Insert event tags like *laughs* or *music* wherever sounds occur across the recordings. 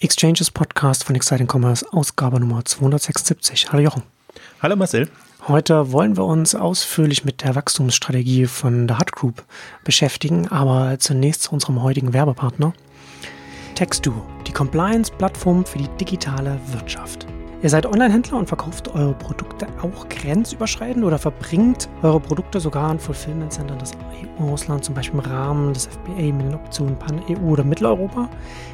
Exchanges Podcast von Exciting Commerce, Ausgabe Nummer 276. Hallo Jochen. Hallo Marcel. Heute wollen wir uns ausführlich mit der Wachstumsstrategie von der Hut Group beschäftigen, aber zunächst zu unserem heutigen Werbepartner. Textu, die Compliance-Plattform für die digitale Wirtschaft. Ihr seid Online-Händler und verkauft eure Produkte auch grenzüberschreitend oder verbringt eure Produkte sogar an Fulfillment-Centern des EU-Auslands, zum Beispiel im Rahmen des FBA mit den Optionen Pan-EU oder Mitteleuropa.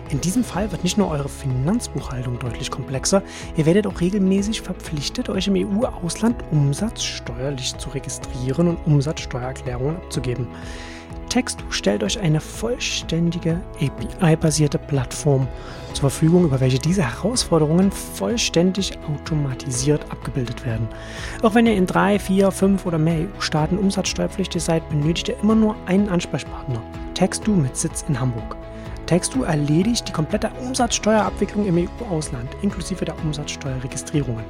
In diesem Fall wird nicht nur eure Finanzbuchhaltung deutlich komplexer, ihr werdet auch regelmäßig verpflichtet, euch im EU-Ausland umsatzsteuerlich zu registrieren und Umsatzsteuererklärungen abzugeben. Textu stellt euch eine vollständige API-basierte Plattform zur Verfügung, über welche diese Herausforderungen vollständig automatisiert abgebildet werden. Auch wenn ihr in drei, vier, fünf oder mehr EU-Staaten umsatzsteuerpflichtig seid, benötigt ihr immer nur einen Ansprechpartner. Textu mit Sitz in Hamburg. Textu erledigt die komplette Umsatzsteuerabwicklung im EU-Ausland, inklusive der Umsatzsteuerregistrierungen.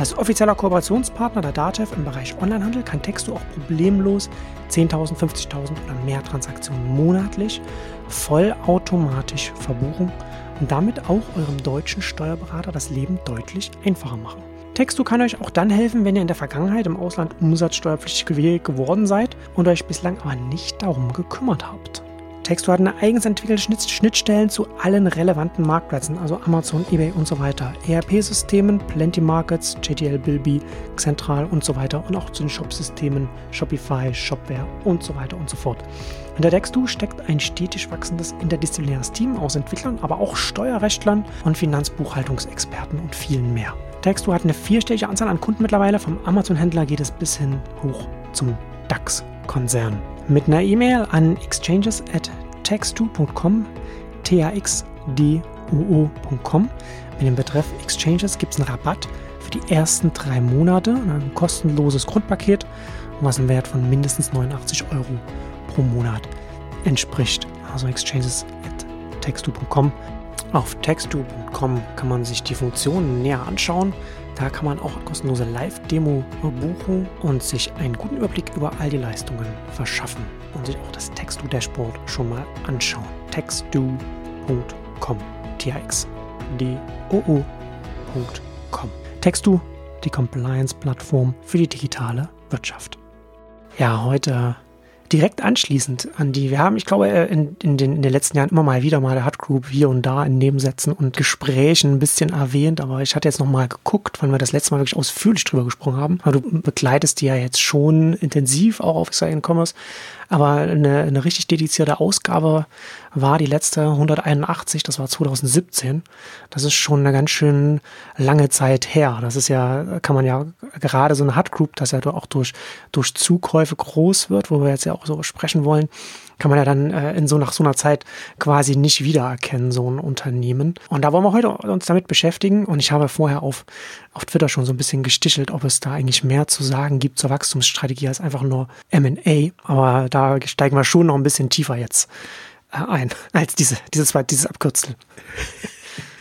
Als offizieller Kooperationspartner der DATEV im Bereich Onlinehandel kann Textu auch problemlos 10.000, 50.000 oder mehr Transaktionen monatlich vollautomatisch verbuchen und damit auch eurem deutschen Steuerberater das Leben deutlich einfacher machen. Textu kann euch auch dann helfen, wenn ihr in der Vergangenheit im Ausland umsatzsteuerpflichtig geworden seid und euch bislang aber nicht darum gekümmert habt. Textu hat eine eigens entwickelte Schnittstellen zu allen relevanten Marktplätzen, also Amazon, eBay und so weiter, ERP-Systemen, Plenty Markets, JTL Bilby, Central und so weiter und auch zu den Shop-Systemen Shopify, Shopware und so weiter und so fort. Hinter Textu steckt ein stetig wachsendes interdisziplinäres Team aus Entwicklern, aber auch Steuerrechtlern und Finanzbuchhaltungsexperten und vielen mehr. Textu hat eine vierstellige Anzahl an Kunden mittlerweile, vom Amazon-Händler geht es bis hin hoch zum DAX-Konzern. Mit einer E-Mail an exchanges at textu.com, t-a-x-d-u-o.com. Mit dem Betreff Exchanges gibt es einen Rabatt für die ersten drei Monate, ein kostenloses Grundpaket, was einen Wert von mindestens 89 Euro pro Monat entspricht. Also exchanges at textu.com. Auf textu.com kann man sich die Funktionen näher anschauen. Da kann man auch kostenlose Live-Demo buchen und sich einen guten Überblick über all die Leistungen verschaffen und sich auch das Textu-Dashboard schon mal anschauen. textu.com. T-X-D-O-O.com. Textu, die Compliance-Plattform für die digitale Wirtschaft. Ja, heute direkt anschließend an die, wir haben, ich glaube, äh, in, in, den, in den letzten Jahren immer mal wieder mal der Hut Group hier und da in Nebensätzen und Gesprächen ein bisschen erwähnt, aber ich hatte jetzt noch mal geguckt, wann wir das letzte Mal wirklich ausführlich drüber gesprochen haben. Aber du begleitest die ja jetzt schon intensiv auch auf Exciting Commerce, aber eine, eine richtig dedizierte Ausgabe war die letzte 181, das war 2017. Das ist schon eine ganz schön lange Zeit her. Das ist ja, kann man ja gerade so eine Hut Group, das ja auch durch, durch Zukäufe groß wird, wo wir jetzt ja auch so sprechen wollen, kann man ja dann äh, in so nach so einer Zeit quasi nicht wiedererkennen, so ein Unternehmen. Und da wollen wir heute uns damit beschäftigen. Und ich habe vorher auf, auf Twitter schon so ein bisschen gestichelt, ob es da eigentlich mehr zu sagen gibt zur Wachstumsstrategie als einfach nur M&A. Aber da steigen wir schon noch ein bisschen tiefer jetzt äh, ein, *laughs* als diese, dieses, dieses Abkürzel.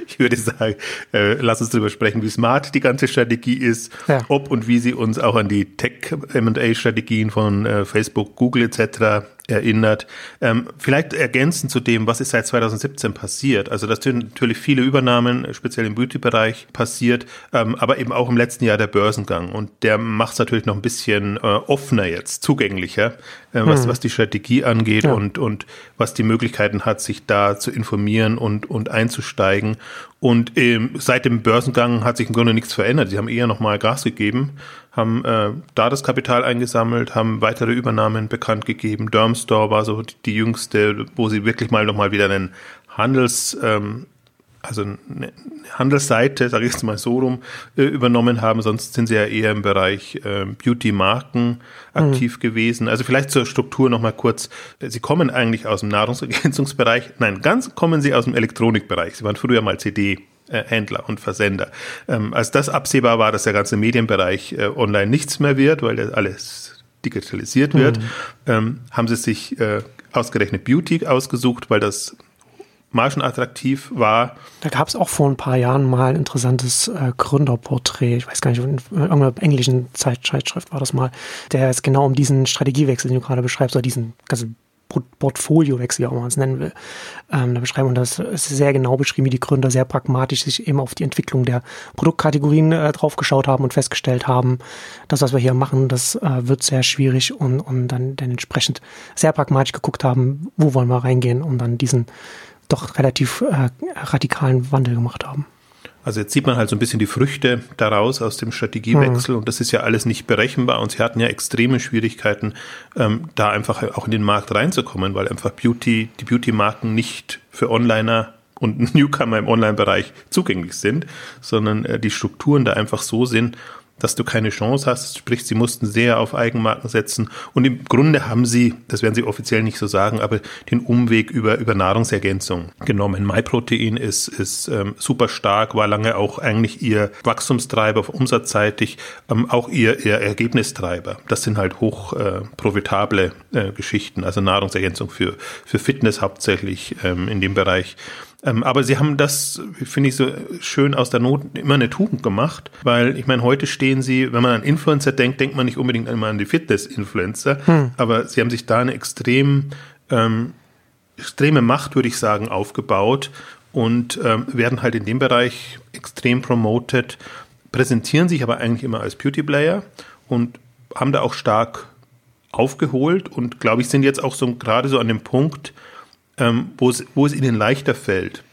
Ich würde sagen, äh, lass uns darüber sprechen, wie smart die ganze Strategie ist, ja. ob und wie sie uns auch an die Tech-M&A-Strategien von äh, Facebook, Google etc erinnert. Ähm, vielleicht ergänzend zu dem, was ist seit 2017 passiert. Also das sind natürlich viele Übernahmen, speziell im Beauty-Bereich passiert, ähm, aber eben auch im letzten Jahr der Börsengang. Und der macht es natürlich noch ein bisschen äh, offener jetzt, zugänglicher, äh, was, hm. was die Strategie angeht ja. und, und was die Möglichkeiten hat, sich da zu informieren und, und einzusteigen. Und ähm, seit dem Börsengang hat sich im Grunde nichts verändert. Sie haben eher nochmal Gas gegeben haben äh, da das Kapital eingesammelt, haben weitere Übernahmen bekannt gegeben. Dermstore war so die, die jüngste, wo sie wirklich mal nochmal wieder einen Handels, ähm, also eine Handelsseite, sage ich jetzt mal so rum, äh, übernommen haben. Sonst sind sie ja eher im Bereich äh, Beauty-Marken aktiv mhm. gewesen. Also vielleicht zur Struktur nochmal kurz. Sie kommen eigentlich aus dem Nahrungsergänzungsbereich. Nein, ganz kommen sie aus dem Elektronikbereich. Sie waren früher mal CD Händler und Versender. Ähm, als das absehbar war, dass der ganze Medienbereich äh, online nichts mehr wird, weil das alles digitalisiert wird, mhm. ähm, haben sie sich äh, ausgerechnet Beauty ausgesucht, weil das margenattraktiv war. Da gab es auch vor ein paar Jahren mal ein interessantes äh, Gründerporträt, ich weiß gar nicht, in irgendeiner englischen Zeitschrift war das mal, der es genau um diesen Strategiewechsel, den du gerade beschreibst, oder diesen ganzen Portfoliowechsel, wie auch man es nennen will. Ähm, da beschreiben und das ist sehr genau beschrieben, wie die Gründer sehr pragmatisch sich eben auf die Entwicklung der Produktkategorien äh, draufgeschaut haben und festgestellt haben, das, was wir hier machen, das äh, wird sehr schwierig und, und dann, dann entsprechend sehr pragmatisch geguckt haben, wo wollen wir reingehen und dann diesen doch relativ äh, radikalen Wandel gemacht haben. Also jetzt sieht man halt so ein bisschen die Früchte daraus aus dem Strategiewechsel mhm. und das ist ja alles nicht berechenbar und sie hatten ja extreme Schwierigkeiten, ähm, da einfach auch in den Markt reinzukommen, weil einfach Beauty, die Beauty-Marken nicht für Onliner und *laughs* Newcomer im Online-Bereich zugänglich sind, sondern äh, die Strukturen da einfach so sind, dass du keine Chance hast. Sprich, sie mussten sehr auf Eigenmarken setzen. Und im Grunde haben sie, das werden sie offiziell nicht so sagen, aber den Umweg über, über Nahrungsergänzung genommen. MyProtein ist, ist ähm, super stark, war lange auch eigentlich ihr Wachstumstreiber, umsatzseitig, ähm, auch ihr, ihr Ergebnistreiber. Das sind halt hoch äh, profitable äh, Geschichten, also Nahrungsergänzung für, für Fitness hauptsächlich ähm, in dem Bereich. Ähm, aber sie haben das, finde ich, so schön aus der Not immer eine Tugend gemacht, weil ich meine, heute stehen sie, wenn man an Influencer denkt, denkt man nicht unbedingt immer an die Fitness-Influencer, hm. aber sie haben sich da eine extrem, ähm, extreme Macht, würde ich sagen, aufgebaut und ähm, werden halt in dem Bereich extrem promoted, präsentieren sich aber eigentlich immer als Beauty-Player und haben da auch stark aufgeholt und glaube ich sind jetzt auch so gerade so an dem Punkt, ähm, wo, es, wo es ihnen leichter fällt,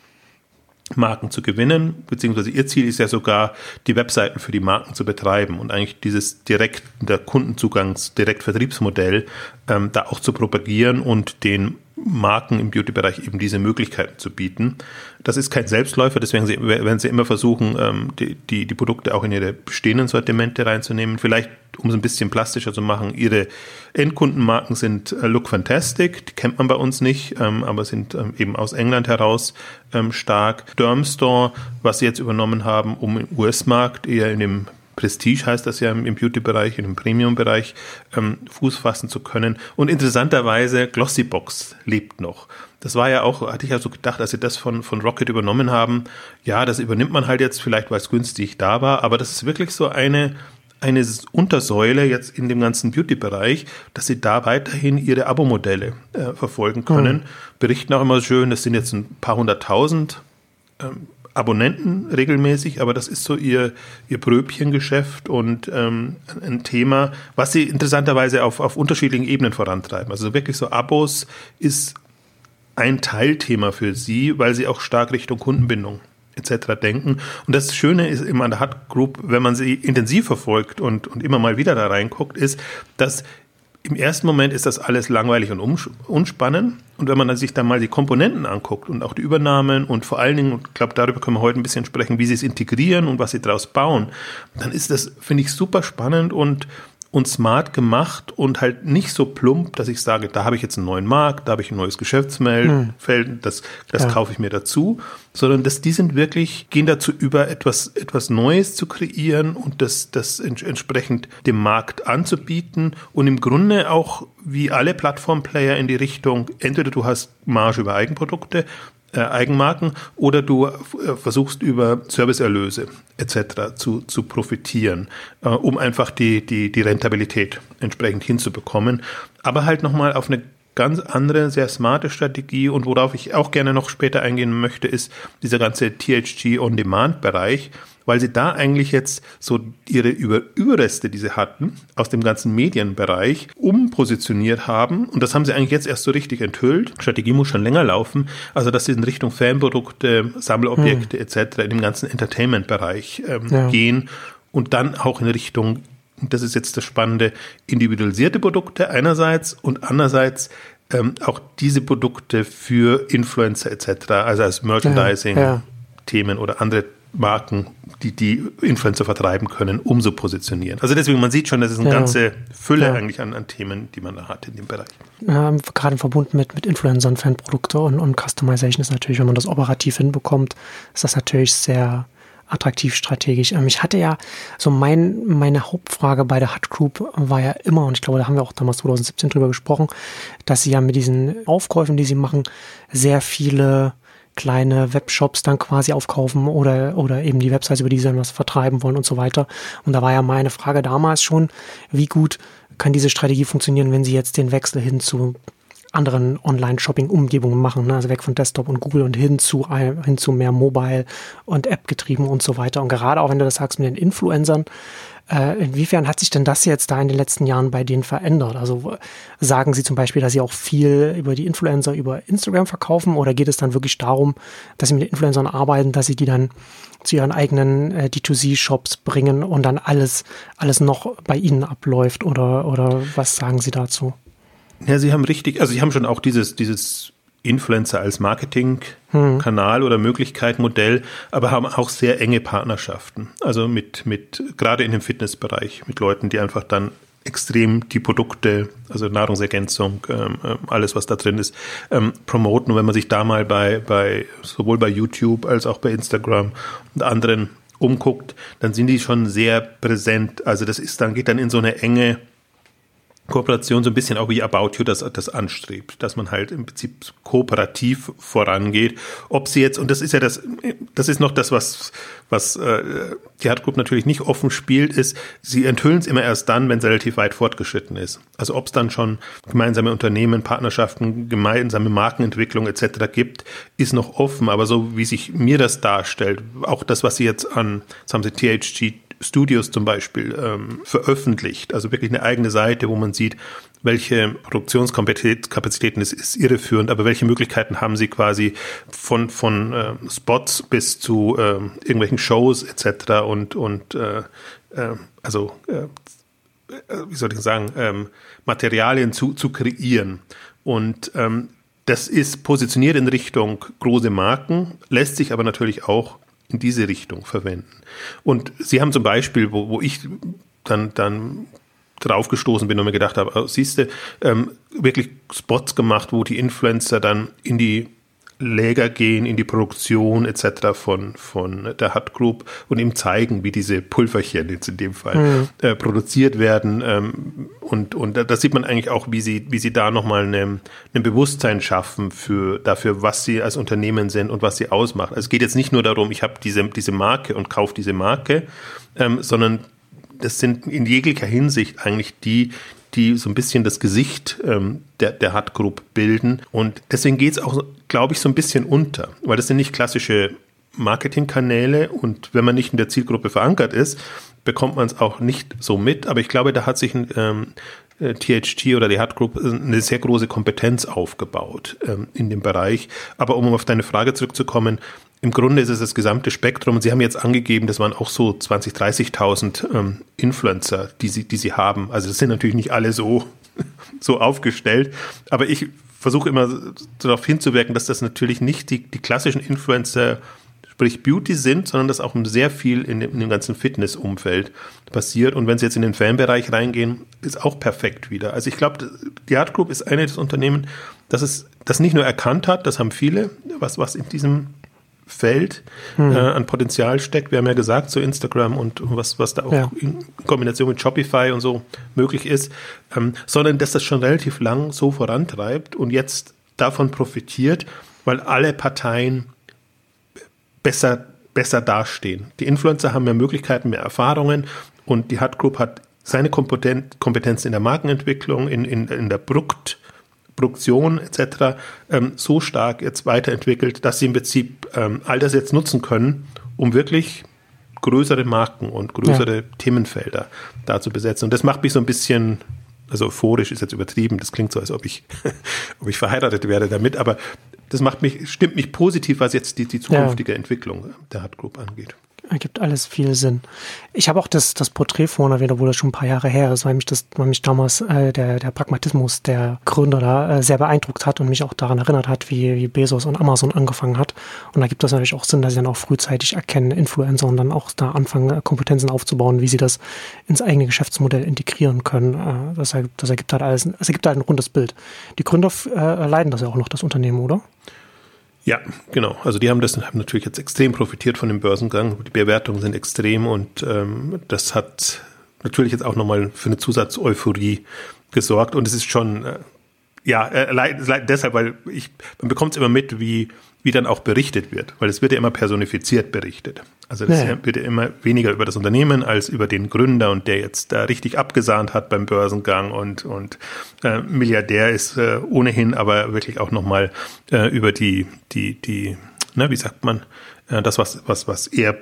Marken zu gewinnen, beziehungsweise ihr Ziel ist ja sogar, die Webseiten für die Marken zu betreiben und eigentlich dieses direkt der Kundenzugangs, Direktvertriebsmodell ähm, da auch zu propagieren und den Marken im Beauty-Bereich eben diese Möglichkeiten zu bieten. Das ist kein Selbstläufer, deswegen werden sie immer versuchen, ähm, die, die, die Produkte auch in ihre bestehenden Sortimente reinzunehmen. Vielleicht, um es ein bisschen plastischer zu machen, ihre Endkundenmarken sind äh, Look Fantastic, die kennt man bei uns nicht, ähm, aber sind ähm, eben aus England heraus stark. Dermstore, was sie jetzt übernommen haben, um im US-Markt eher in dem Prestige heißt das ja im, Beauty-Bereich, im Premium-Bereich, ähm, Fuß fassen zu können. Und interessanterweise, Glossybox lebt noch. Das war ja auch, hatte ich ja so gedacht, als sie das von, von Rocket übernommen haben. Ja, das übernimmt man halt jetzt, vielleicht weil es günstig da war, aber das ist wirklich so eine, eine Untersäule jetzt in dem ganzen Beauty-Bereich, dass sie da weiterhin ihre Abo-Modelle äh, verfolgen können. Mhm. Berichten auch immer schön, das sind jetzt ein paar hunderttausend. Ähm, Abonnenten regelmäßig, aber das ist so ihr, ihr Bröbchengeschäft und ähm, ein Thema, was sie interessanterweise auf, auf unterschiedlichen Ebenen vorantreiben. Also wirklich so Abos ist ein Teilthema für sie, weil sie auch stark Richtung Kundenbindung etc. denken. Und das Schöne ist immer an der Hut Group, wenn man sie intensiv verfolgt und, und immer mal wieder da reinguckt, ist, dass im ersten Moment ist das alles langweilig und unspannend. Und wenn man sich dann mal die Komponenten anguckt und auch die Übernahmen und vor allen Dingen, und ich glaube, darüber können wir heute ein bisschen sprechen, wie sie es integrieren und was sie daraus bauen, dann ist das, finde ich, super spannend und und smart gemacht und halt nicht so plump, dass ich sage, da habe ich jetzt einen neuen Markt, da habe ich ein neues Geschäftsfeld, hm. das, das ja. kaufe ich mir dazu, sondern dass die sind wirklich, gehen dazu über, etwas, etwas Neues zu kreieren und das, das entsprechend dem Markt anzubieten und im Grunde auch wie alle Plattformplayer in die Richtung, entweder du hast Marge über Eigenprodukte äh, Eigenmarken oder du äh, versuchst über Serviceerlöse etc. zu, zu profitieren, äh, um einfach die, die, die Rentabilität entsprechend hinzubekommen. Aber halt nochmal auf eine ganz andere, sehr smarte Strategie und worauf ich auch gerne noch später eingehen möchte, ist dieser ganze THG On-Demand-Bereich, weil sie da eigentlich jetzt so ihre Über Überreste, die sie hatten, aus dem ganzen Medienbereich umpositioniert haben. Und das haben sie eigentlich jetzt erst so richtig enthüllt. Strategie muss schon länger laufen. Also, dass sie in Richtung Fanprodukte, Sammelobjekte hm. etc. in dem ganzen Entertainment-Bereich ähm, ja. gehen und dann auch in Richtung und das ist jetzt das Spannende, individualisierte Produkte einerseits und andererseits ähm, auch diese Produkte für Influencer etc., also als Merchandising-Themen ja, ja. oder andere Marken, die die Influencer vertreiben können, umso positionieren. Also deswegen, man sieht schon, das ist eine ja. ganze Fülle ja. eigentlich an, an, Themen, die man da hat in dem Bereich. Ähm, gerade verbunden mit, mit Influencern, Fanprodukte und, und Customization ist natürlich, wenn man das operativ hinbekommt, ist das natürlich sehr attraktiv strategisch. Ähm, ich hatte ja so mein, meine Hauptfrage bei der Hut Group war ja immer, und ich glaube, da haben wir auch damals 2017 drüber gesprochen, dass sie ja mit diesen Aufkäufen, die sie machen, sehr viele kleine Webshops dann quasi aufkaufen oder, oder eben die Websites, über die sie dann was vertreiben wollen und so weiter. Und da war ja meine Frage damals schon, wie gut kann diese Strategie funktionieren, wenn sie jetzt den Wechsel hin zu anderen Online-Shopping-Umgebungen machen, ne? also weg von Desktop und Google und hin zu, hin zu mehr Mobile und App getrieben und so weiter. Und gerade auch wenn du das sagst mit den Influencern, äh, inwiefern hat sich denn das jetzt da in den letzten Jahren bei denen verändert? Also sagen Sie zum Beispiel, dass Sie auch viel über die Influencer über Instagram verkaufen oder geht es dann wirklich darum, dass Sie mit Influencern arbeiten, dass Sie die dann zu Ihren eigenen äh, D2C-Shops bringen und dann alles, alles noch bei Ihnen abläuft oder, oder was sagen Sie dazu? Ja, Sie haben richtig, also Sie haben schon auch dieses, dieses Influencer als Marketingkanal oder Möglichkeit, Modell, aber haben auch sehr enge Partnerschaften. Also mit, mit, gerade in dem Fitnessbereich, mit Leuten, die einfach dann extrem die Produkte, also Nahrungsergänzung, ähm, ähm, alles, was da drin ist, ähm, promoten. Und wenn man sich da mal bei, bei, sowohl bei YouTube als auch bei Instagram und anderen umguckt, dann sind die schon sehr präsent. Also das ist dann, geht dann in so eine enge Kooperation so ein bisschen auch wie About You das, das anstrebt, dass man halt im Prinzip kooperativ vorangeht. Ob sie jetzt, und das ist ja das, das ist noch das, was, was äh, die Hard Group natürlich nicht offen spielt, ist, sie enthüllen es immer erst dann, wenn es relativ weit fortgeschritten ist. Also ob es dann schon gemeinsame Unternehmen, Partnerschaften, gemeinsame Markenentwicklung etc. gibt, ist noch offen. Aber so wie sich mir das darstellt, auch das, was sie jetzt an, das haben sie THG Studios zum Beispiel ähm, veröffentlicht, also wirklich eine eigene Seite, wo man sieht, welche Produktionskapazitäten ist, ist irreführend, aber welche Möglichkeiten haben sie quasi von, von äh, Spots bis zu äh, irgendwelchen Shows etc. und, und äh, äh also äh, wie soll ich sagen, ähm, Materialien zu, zu kreieren. Und ähm, das ist positioniert in Richtung große Marken, lässt sich aber natürlich auch in diese Richtung verwenden. Und Sie haben zum Beispiel, wo, wo ich dann, dann draufgestoßen bin und mir gedacht habe, oh, siehst du, ähm, wirklich Spots gemacht, wo die Influencer dann in die Läger gehen in die Produktion etc. von, von der Hut Group und ihm zeigen, wie diese Pulverchen jetzt in dem Fall mhm. äh, produziert werden. Ähm, und, und da sieht man eigentlich auch, wie sie, wie sie da nochmal ein Bewusstsein schaffen für, dafür, was sie als Unternehmen sind und was sie ausmachen. Also es geht jetzt nicht nur darum, ich habe diese, diese Marke und kaufe diese Marke, ähm, sondern das sind in jeglicher Hinsicht eigentlich die, die so ein bisschen das Gesicht ähm, der, der Group bilden. Und deswegen geht es auch, glaube ich, so ein bisschen unter, weil das sind nicht klassische Marketingkanäle und wenn man nicht in der Zielgruppe verankert ist, bekommt man es auch nicht so mit. Aber ich glaube, da hat sich ein ähm, THT oder die Hut Group eine sehr große Kompetenz aufgebaut ähm, in dem Bereich. Aber um auf deine Frage zurückzukommen, im Grunde ist es das gesamte Spektrum. Und Sie haben jetzt angegeben, das waren auch so 20.000, 30.000 ähm, Influencer, die Sie, die Sie haben. Also das sind natürlich nicht alle so, *laughs* so aufgestellt. Aber ich versuche immer darauf hinzuwirken, dass das natürlich nicht die, die klassischen Influencer, sprich Beauty sind, sondern dass auch sehr viel in dem, in dem ganzen Fitnessumfeld passiert. Und wenn Sie jetzt in den Fanbereich reingehen, ist auch perfekt wieder. Also ich glaube, die Art Group ist eines Unternehmen, das es das nicht nur erkannt hat, das haben viele, was, was in diesem Feld hm. äh, an Potenzial steckt. Wir haben ja gesagt, so Instagram und was, was da auch ja. in Kombination mit Shopify und so möglich ist, ähm, sondern dass das schon relativ lang so vorantreibt und jetzt davon profitiert, weil alle Parteien besser, besser dastehen. Die Influencer haben mehr Möglichkeiten, mehr Erfahrungen und die Hut Group hat seine Kompetenz in der Markenentwicklung, in, in, in der Produkt, Produktion etc. Ähm, so stark jetzt weiterentwickelt, dass sie im Prinzip ähm, all das jetzt nutzen können, um wirklich größere Marken und größere ja. Themenfelder da zu besetzen. Und das macht mich so ein bisschen, also euphorisch ist jetzt übertrieben, das klingt so, als ob ich, *laughs* ob ich verheiratet werde damit, aber das macht mich, stimmt mich positiv, was jetzt die, die zukünftige ja. Entwicklung der Hard Group angeht ergibt alles viel Sinn. Ich habe auch das, das Porträt vorne wieder, wo das schon ein paar Jahre her ist, weil mich das, weil mich damals äh, der, der Pragmatismus der Gründer da äh, sehr beeindruckt hat und mich auch daran erinnert hat, wie, wie Bezos und Amazon angefangen hat. Und da gibt es natürlich auch Sinn, dass sie dann auch frühzeitig erkennen, Influencer und dann auch da anfangen, äh, Kompetenzen aufzubauen, wie sie das ins eigene Geschäftsmodell integrieren können. Äh, das, ergibt, das ergibt halt alles, es ergibt halt ein rundes Bild. Die Gründer äh, leiden das ja auch noch, das Unternehmen, oder? Ja, genau. Also die haben das haben natürlich jetzt extrem profitiert von dem Börsengang. Die Bewertungen sind extrem und ähm, das hat natürlich jetzt auch nochmal für eine Zusatzeuphorie gesorgt. Und es ist schon, äh, ja, äh, deshalb, weil ich, man bekommt es immer mit, wie, wie dann auch berichtet wird, weil es wird ja immer personifiziert berichtet. Also es naja. wird ja immer weniger über das Unternehmen als über den Gründer und der jetzt da richtig abgesahnt hat beim Börsengang und, und äh, Milliardär ist äh, ohnehin, aber wirklich auch nochmal äh, über die, die, die, na, wie sagt man, äh, das, was, was, was er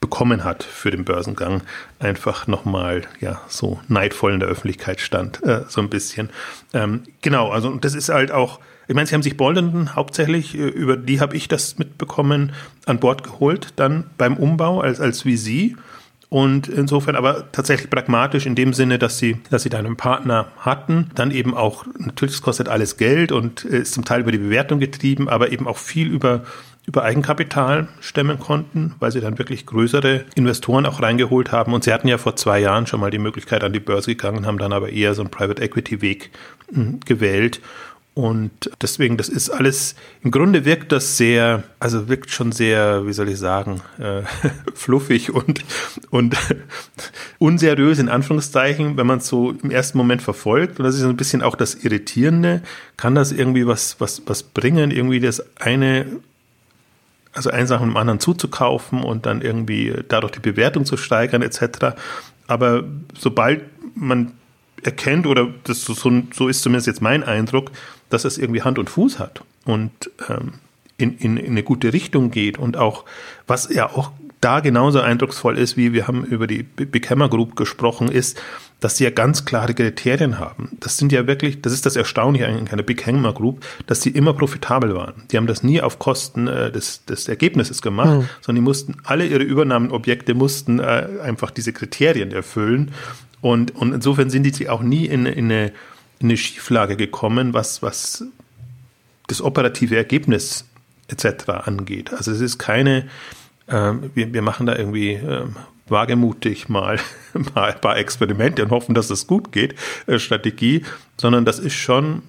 bekommen hat für den Börsengang, einfach nochmal ja so neidvoll in der Öffentlichkeit stand, äh, so ein bisschen. Ähm, genau, also das ist halt auch, ich meine, sie haben sich Bolden hauptsächlich, äh, über die habe ich das mitbekommen, an Bord geholt, dann beim Umbau als, als VC. Und insofern aber tatsächlich pragmatisch in dem Sinne, dass sie, dass sie da einen Partner hatten, dann eben auch, natürlich es kostet alles Geld und ist zum Teil über die Bewertung getrieben, aber eben auch viel über über Eigenkapital stemmen konnten, weil sie dann wirklich größere Investoren auch reingeholt haben. Und sie hatten ja vor zwei Jahren schon mal die Möglichkeit an die Börse gegangen, haben dann aber eher so einen Private Equity Weg hm, gewählt. Und deswegen, das ist alles, im Grunde wirkt das sehr, also wirkt schon sehr, wie soll ich sagen, äh, *laughs* fluffig und, und *laughs* unseriös in Anführungszeichen, wenn man es so im ersten Moment verfolgt. Und das ist ein bisschen auch das Irritierende. Kann das irgendwie was, was, was bringen? Irgendwie das eine also eine Sache dem anderen zuzukaufen und dann irgendwie dadurch die Bewertung zu steigern etc. Aber sobald man erkennt, oder das so, so ist zumindest jetzt mein Eindruck, dass es irgendwie Hand und Fuß hat und ähm, in, in, in eine gute Richtung geht und auch, was ja auch da genauso eindrucksvoll ist, wie wir haben über die Big Hammer Group gesprochen, ist, dass sie ja ganz klare Kriterien haben. Das sind ja wirklich, das ist das Erstaunliche eigentlich an der Big Hammer Group, dass sie immer profitabel waren. Die haben das nie auf Kosten äh, des, des Ergebnisses gemacht, mhm. sondern die mussten, alle ihre Übernahmenobjekte mussten äh, einfach diese Kriterien erfüllen. Und, und insofern sind die auch nie in, in, eine, in eine Schieflage gekommen, was, was das operative Ergebnis etc. angeht. Also es ist keine, ähm, wir, wir machen da irgendwie ähm, wagemutig mal, *laughs* mal ein paar Experimente und hoffen, dass es gut geht, äh, Strategie, sondern das ist schon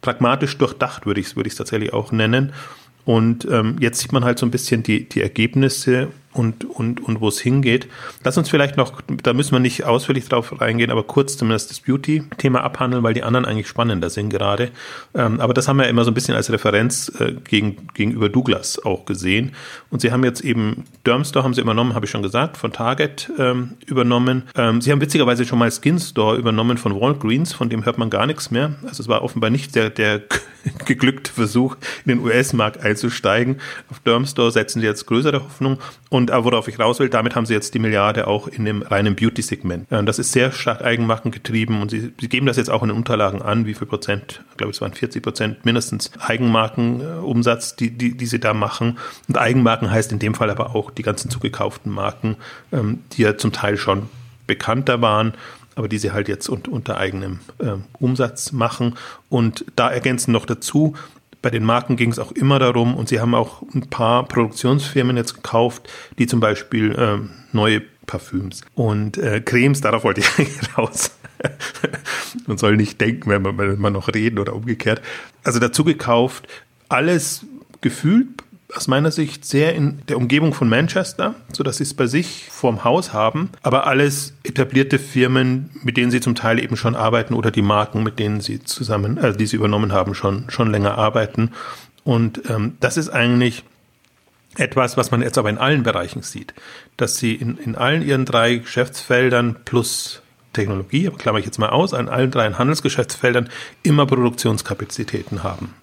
pragmatisch durchdacht, würde ich es würde tatsächlich auch nennen. Und ähm, jetzt sieht man halt so ein bisschen die, die Ergebnisse und, und, und wo es hingeht. Lass uns vielleicht noch, da müssen wir nicht ausführlich drauf reingehen, aber kurz zumindest das Beauty-Thema abhandeln, weil die anderen eigentlich spannender sind gerade. Ähm, aber das haben wir immer so ein bisschen als Referenz äh, gegen, gegenüber Douglas auch gesehen. Und sie haben jetzt eben Dermstore haben sie übernommen, habe ich schon gesagt, von Target ähm, übernommen. Ähm, sie haben witzigerweise schon mal Skin Store übernommen von Walgreens, von dem hört man gar nichts mehr. Also es war offenbar nicht der, der *laughs* geglückte Versuch, in den US-Markt einzusteigen. Auf Dermstore setzen sie jetzt größere Hoffnung. Und äh, worauf ich raus will, damit haben sie jetzt die Milliarde auch in dem reinen Beauty-Segment. Äh, das ist sehr stark Eigenmarken getrieben und sie, sie geben das jetzt auch in den Unterlagen an, wie viel Prozent, ich glaube es waren 40 Prozent mindestens Eigenmarkenumsatz, die, die, die sie da machen. Und Eigenmarken heißt in dem Fall aber auch die ganzen zugekauften Marken, ähm, die ja zum Teil schon bekannter waren aber die sie halt jetzt unter eigenem äh, Umsatz machen. Und da ergänzen noch dazu, bei den Marken ging es auch immer darum, und sie haben auch ein paar Produktionsfirmen jetzt gekauft, die zum Beispiel äh, neue Parfüms und äh, Cremes, darauf wollte ich *laughs* raus. man soll nicht denken, wenn man, wenn man noch reden oder umgekehrt. Also dazu gekauft, alles gefühlt aus meiner Sicht sehr in der Umgebung von Manchester, so dass sie es bei sich vorm Haus haben, aber alles etablierte Firmen, mit denen sie zum Teil eben schon arbeiten oder die Marken, mit denen sie zusammen, also die sie übernommen haben, schon, schon länger arbeiten. Und ähm, das ist eigentlich etwas, was man jetzt aber in allen Bereichen sieht, dass sie in, in allen ihren drei Geschäftsfeldern plus Technologie, klammer ich jetzt mal aus, an allen drei Handelsgeschäftsfeldern immer Produktionskapazitäten haben.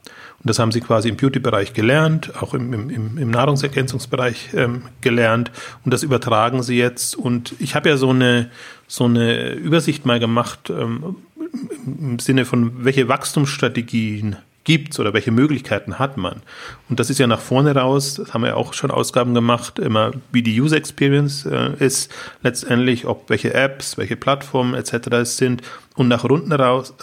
Und das haben sie quasi im Beauty-Bereich gelernt, auch im, im, im Nahrungsergänzungsbereich ähm, gelernt. Und das übertragen sie jetzt. Und ich habe ja so eine, so eine Übersicht mal gemacht ähm, im Sinne von, welche Wachstumsstrategien gibt oder welche Möglichkeiten hat man. Und das ist ja nach vorne raus, das haben wir ja auch schon Ausgaben gemacht, immer wie die User Experience äh, ist, letztendlich, ob welche Apps, welche Plattformen etc. es sind und nach unten raus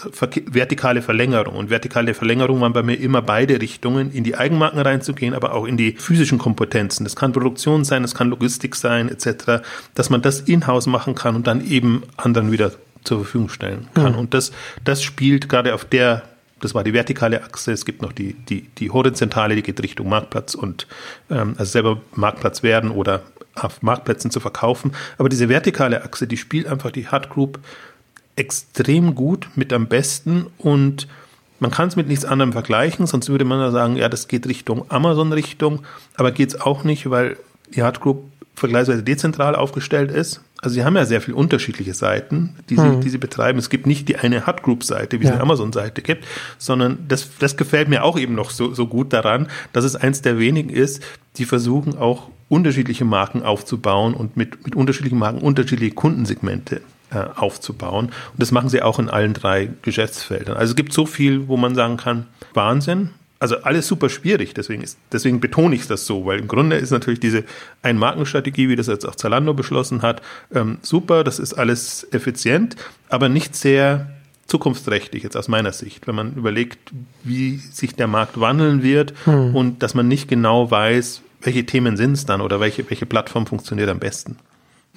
vertikale Verlängerung. Und vertikale Verlängerung waren bei mir immer beide Richtungen, in die Eigenmarken reinzugehen, aber auch in die physischen Kompetenzen. Das kann Produktion sein, das kann Logistik sein etc., dass man das in-house machen kann und dann eben anderen wieder zur Verfügung stellen kann. Mhm. Und das, das spielt gerade auf der das war die vertikale Achse. Es gibt noch die, die, die horizontale, die geht Richtung Marktplatz und ähm, also selber Marktplatz werden oder auf Marktplätzen zu verkaufen. Aber diese vertikale Achse, die spielt einfach die Hard Group extrem gut mit am besten und Man kann es mit nichts anderem vergleichen, sonst würde man ja sagen, ja, das geht Richtung Amazon-Richtung, aber geht es auch nicht, weil die Hard Group vergleichsweise dezentral aufgestellt ist. Also sie haben ja sehr viele unterschiedliche Seiten, die sie, mhm. die sie betreiben. Es gibt nicht die eine Hut Group Seite, wie ja. es eine Amazon-Seite gibt, sondern das, das gefällt mir auch eben noch so, so gut daran, dass es eins der wenigen ist, die versuchen auch unterschiedliche Marken aufzubauen und mit, mit unterschiedlichen Marken unterschiedliche Kundensegmente äh, aufzubauen. Und das machen sie auch in allen drei Geschäftsfeldern. Also es gibt so viel, wo man sagen kann, Wahnsinn, also alles super schwierig, deswegen, ist, deswegen betone ich das so, weil im Grunde ist natürlich diese Ein-Marken-Strategie, wie das jetzt auch Zalando beschlossen hat, ähm, super, das ist alles effizient, aber nicht sehr zukunftsträchtig jetzt aus meiner Sicht, wenn man überlegt, wie sich der Markt wandeln wird hm. und dass man nicht genau weiß, welche Themen sind es dann oder welche, welche Plattform funktioniert am besten.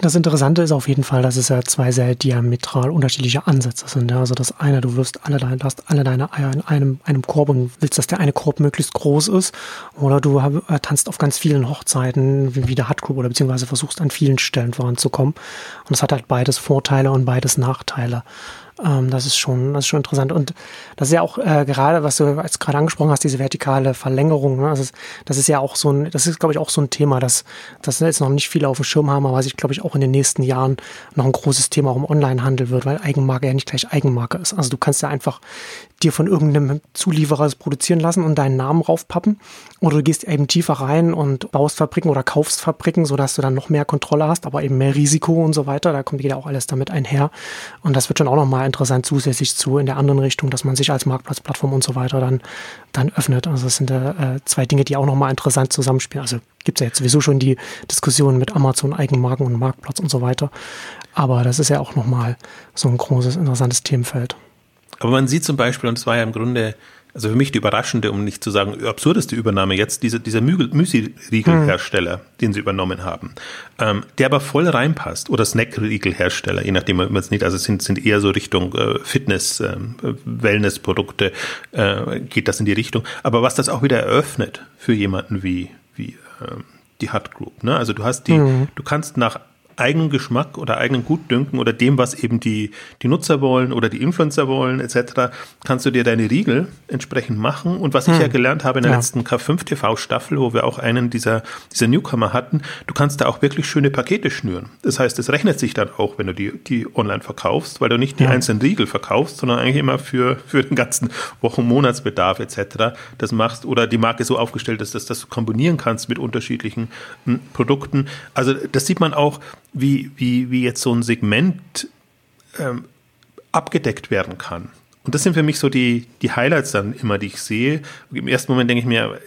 Das Interessante ist auf jeden Fall, dass es ja zwei sehr diametral unterschiedliche Ansätze sind. Also das eine, du wirst alle deine, hast alle deine Eier in einem, einem Korb und willst, dass der eine Korb möglichst groß ist. Oder du äh, tanzt auf ganz vielen Hochzeiten wie der Hut oder beziehungsweise versuchst an vielen Stellen voranzukommen. Und es hat halt beides Vorteile und beides Nachteile. Ähm, das ist schon, das ist schon interessant. Und das ist ja auch äh, gerade, was du jetzt gerade angesprochen hast, diese vertikale Verlängerung. Ne? Das, ist, das ist ja auch so ein, das ist, glaube ich, auch so ein Thema, das, das jetzt noch nicht viele auf dem Schirm haben, aber was ich, glaube ich, auch in den nächsten Jahren noch ein großes Thema auch im Onlinehandel wird, weil Eigenmarke ja nicht gleich Eigenmarke ist. Also du kannst ja einfach dir von irgendeinem Zulieferer produzieren lassen und deinen Namen raufpappen. Oder du gehst eben tiefer rein und baust Fabriken oder kaufst Fabriken, sodass du dann noch mehr Kontrolle hast, aber eben mehr Risiko und so weiter. Da kommt jeder auch alles damit einher. Und das wird schon auch nochmal interessant zusätzlich zu in der anderen Richtung, dass man sich als Marktplatzplattform und so weiter dann, dann öffnet. Also das sind äh, zwei Dinge, die auch nochmal interessant zusammenspielen. Also gibt es ja jetzt sowieso schon die Diskussion mit Amazon, Eigenmarken und Marktplatz und so weiter. Aber das ist ja auch nochmal so ein großes, interessantes Themenfeld. Aber man sieht zum Beispiel, und es war ja im Grunde, also für mich die überraschende, um nicht zu sagen absurdeste Übernahme jetzt, diese, dieser Müsli-Riegelhersteller, hm. den sie übernommen haben, ähm, der aber voll reinpasst, oder Snack-Riegelhersteller, je nachdem man es nicht, also es sind, sind eher so Richtung äh, Fitness, äh, Wellness-Produkte, äh, geht das in die Richtung. Aber was das auch wieder eröffnet für jemanden wie, wie äh, die Hut Group. Ne? Also du hast die, mhm. du kannst nach eigenen Geschmack oder eigenen Gutdünken oder dem, was eben die, die Nutzer wollen oder die Influencer wollen, etc., kannst du dir deine Riegel entsprechend machen. Und was hm. ich ja gelernt habe in der ja. letzten K5 TV-Staffel, wo wir auch einen dieser, dieser Newcomer hatten, du kannst da auch wirklich schöne Pakete schnüren. Das heißt, es rechnet sich dann auch, wenn du die, die online verkaufst, weil du nicht die ja. einzelnen Riegel verkaufst, sondern eigentlich immer für, für den ganzen Wochen-, Monatsbedarf etc. das machst oder die Marke so aufgestellt ist, dass das du kombinieren kannst mit unterschiedlichen m, hm, Produkten. Also das sieht man auch, wie, wie, wie jetzt so ein Segment ähm, abgedeckt werden kann. Und das sind für mich so die, die Highlights dann immer, die ich sehe. Im ersten Moment denke ich mir,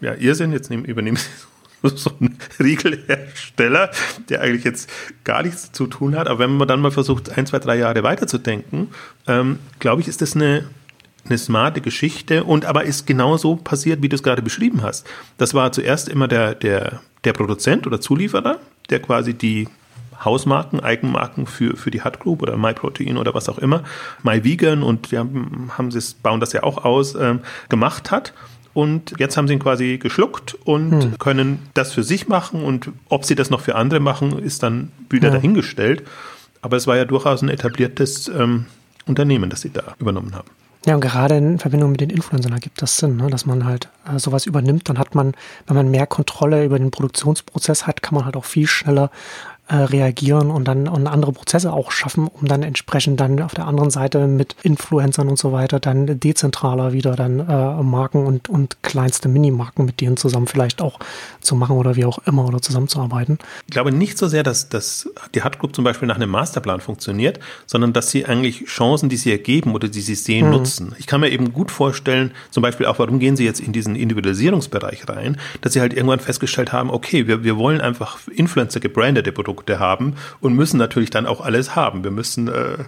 ja, Irrsinn, jetzt nehmen, übernehmen Sie *laughs* so einen Riegelhersteller, der eigentlich jetzt gar nichts zu tun hat. Aber wenn man dann mal versucht, ein, zwei, drei Jahre weiterzudenken, ähm, glaube ich, ist das eine, eine smarte Geschichte und aber ist genau so passiert, wie du es gerade beschrieben hast. Das war zuerst immer der, der, der Produzent oder Zulieferer, der quasi die Hausmarken, Eigenmarken für, für die Hut Group oder MyProtein oder was auch immer, MyVegan und wir haben, haben sie es, bauen das ja auch aus, ähm, gemacht hat. Und jetzt haben sie ihn quasi geschluckt und hm. können das für sich machen. Und ob sie das noch für andere machen, ist dann wieder ja. dahingestellt. Aber es war ja durchaus ein etabliertes ähm, Unternehmen, das sie da übernommen haben. Ja, und gerade in Verbindung mit den Influencern ergibt das Sinn, ne? dass man halt äh, sowas übernimmt. Dann hat man, wenn man mehr Kontrolle über den Produktionsprozess hat, kann man halt auch viel schneller äh, reagieren und dann und andere Prozesse auch schaffen, um dann entsprechend dann auf der anderen Seite mit Influencern und so weiter dann dezentraler wieder dann äh, Marken und, und kleinste Minimarken mit denen zusammen vielleicht auch zu machen oder wie auch immer oder zusammenzuarbeiten. Ich glaube nicht so sehr, dass, dass die Hut Group zum Beispiel nach einem Masterplan funktioniert, sondern dass sie eigentlich Chancen, die sie ergeben oder die sie sehen, mhm. nutzen. Ich kann mir eben gut vorstellen, zum Beispiel auch, warum gehen sie jetzt in diesen Individualisierungsbereich rein, dass sie halt irgendwann festgestellt haben, okay, wir, wir wollen einfach Influencer gebrandete Produkte Produkte haben und müssen natürlich dann auch alles haben. Wir müssen äh,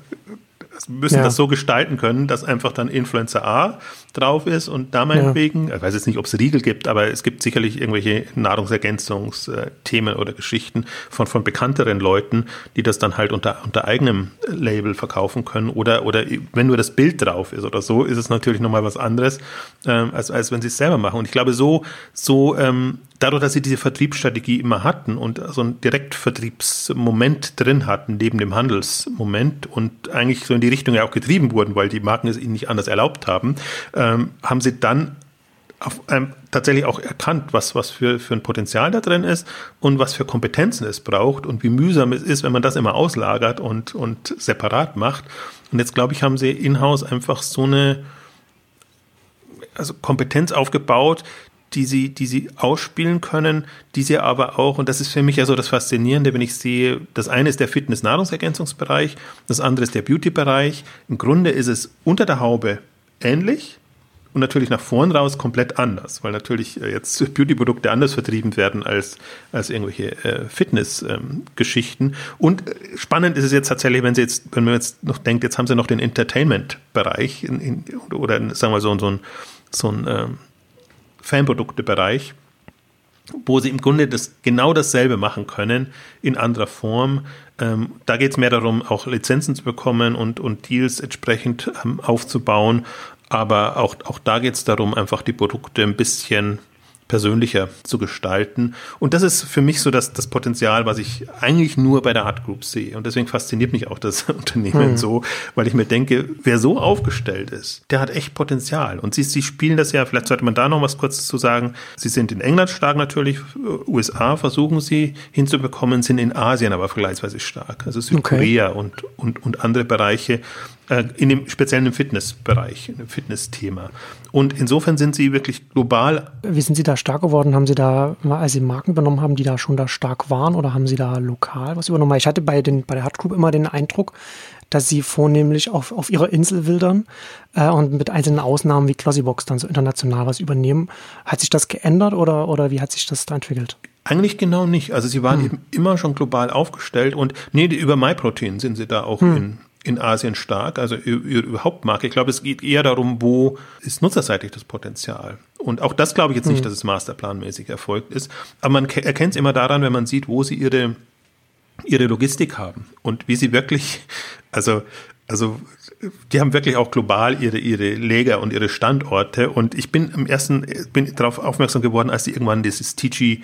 müssen ja. das so gestalten können, dass einfach dann Influencer A drauf ist und da meinetwegen, ja. ich weiß jetzt nicht, ob es Riegel gibt, aber es gibt sicherlich irgendwelche Nahrungsergänzungsthemen oder Geschichten von, von bekannteren Leuten, die das dann halt unter, unter eigenem Label verkaufen können oder, oder wenn nur das Bild drauf ist oder so, ist es natürlich nochmal was anderes, ähm, als, als wenn sie es selber machen. Und ich glaube, so, so ähm, dadurch, dass sie diese Vertriebsstrategie immer hatten und so ein Direktvertriebsmoment drin hatten, neben dem Handelsmoment und eigentlich so in die die Richtung ja auch getrieben wurden, weil die Marken es ihnen nicht anders erlaubt haben, ähm, haben sie dann auf, ähm, tatsächlich auch erkannt, was, was für, für ein Potenzial da drin ist und was für Kompetenzen es braucht und wie mühsam es ist, wenn man das immer auslagert und, und separat macht. Und jetzt, glaube ich, haben sie in-house einfach so eine also Kompetenz aufgebaut, die sie, die sie ausspielen können, die sie aber auch, und das ist für mich ja so das Faszinierende, wenn ich sehe, das eine ist der Fitness-Nahrungsergänzungsbereich, das andere ist der Beauty-Bereich. Im Grunde ist es unter der Haube ähnlich, und natürlich nach vorn raus komplett anders, weil natürlich äh, jetzt Beauty-Produkte anders vertrieben werden als, als irgendwelche äh, Fitness-Geschichten. Ähm, und äh, spannend ist es jetzt tatsächlich, wenn Sie jetzt, wenn man jetzt noch denkt, jetzt haben Sie noch den Entertainment-Bereich in, in, oder sagen wir so, so ein, so ein ähm, Fanprodukte-Bereich, wo sie im Grunde das genau dasselbe machen können in anderer Form. Ähm, da geht es mehr darum, auch Lizenzen zu bekommen und, und Deals entsprechend ähm, aufzubauen. Aber auch, auch da geht es darum, einfach die Produkte ein bisschen persönlicher zu gestalten. Und das ist für mich so das, das Potenzial, was ich eigentlich nur bei der Art Group sehe. Und deswegen fasziniert mich auch das *laughs* Unternehmen hm. so, weil ich mir denke, wer so aufgestellt ist, der hat echt Potenzial. Und sie, sie spielen das ja, vielleicht sollte man da noch was kurz zu sagen. Sie sind in England stark natürlich, USA versuchen sie hinzubekommen, sind in Asien aber vergleichsweise stark. Also Südkorea okay. und, und, und andere Bereiche in dem speziellen im Fitnessbereich, im Fitnessthema. Und insofern sind sie wirklich global. Wie sind Sie da stark geworden? Haben Sie da, als Sie Marken übernommen haben, die da schon da stark waren oder haben Sie da lokal was übernommen? Ich hatte bei, den, bei der Hut Group immer den Eindruck, dass sie vornehmlich auf, auf ihrer Insel wildern äh, und mit einzelnen Ausnahmen wie Glossybox dann so international was übernehmen. Hat sich das geändert oder, oder wie hat sich das da entwickelt? Eigentlich genau nicht. Also sie waren hm. eben immer schon global aufgestellt und nee, über MyProtein sind sie da auch hm. in, in Asien stark, also ihre Hauptmarke. Ich glaube, es geht eher darum, wo ist nutzerseitig das Potenzial. Und auch das glaube ich jetzt nicht, hm. dass es masterplanmäßig erfolgt ist. Aber man erkennt es immer daran, wenn man sieht, wo sie ihre, ihre Logistik haben und wie sie wirklich, also, also, die haben wirklich auch global ihre, ihre Lager und ihre Standorte. Und ich bin im ersten, bin darauf aufmerksam geworden, als sie irgendwann dieses TG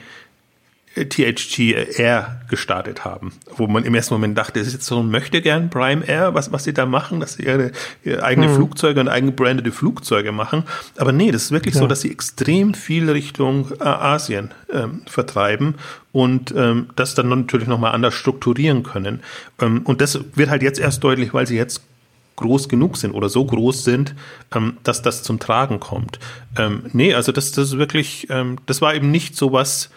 THG Air gestartet haben, wo man im ersten Moment dachte, das ist jetzt so ein Möchtegern Prime Air, was, was sie da machen, dass sie ihre, ihre eigene mhm. Flugzeuge und eigengebrandete Flugzeuge machen. Aber nee, das ist wirklich ja. so, dass sie extrem viel Richtung äh, Asien ähm, vertreiben und ähm, das dann natürlich nochmal anders strukturieren können. Ähm, und das wird halt jetzt erst deutlich, weil sie jetzt groß genug sind oder so groß sind, ähm, dass das zum Tragen kommt. Ähm, nee, also das, das ist wirklich, ähm, das war eben nicht so was,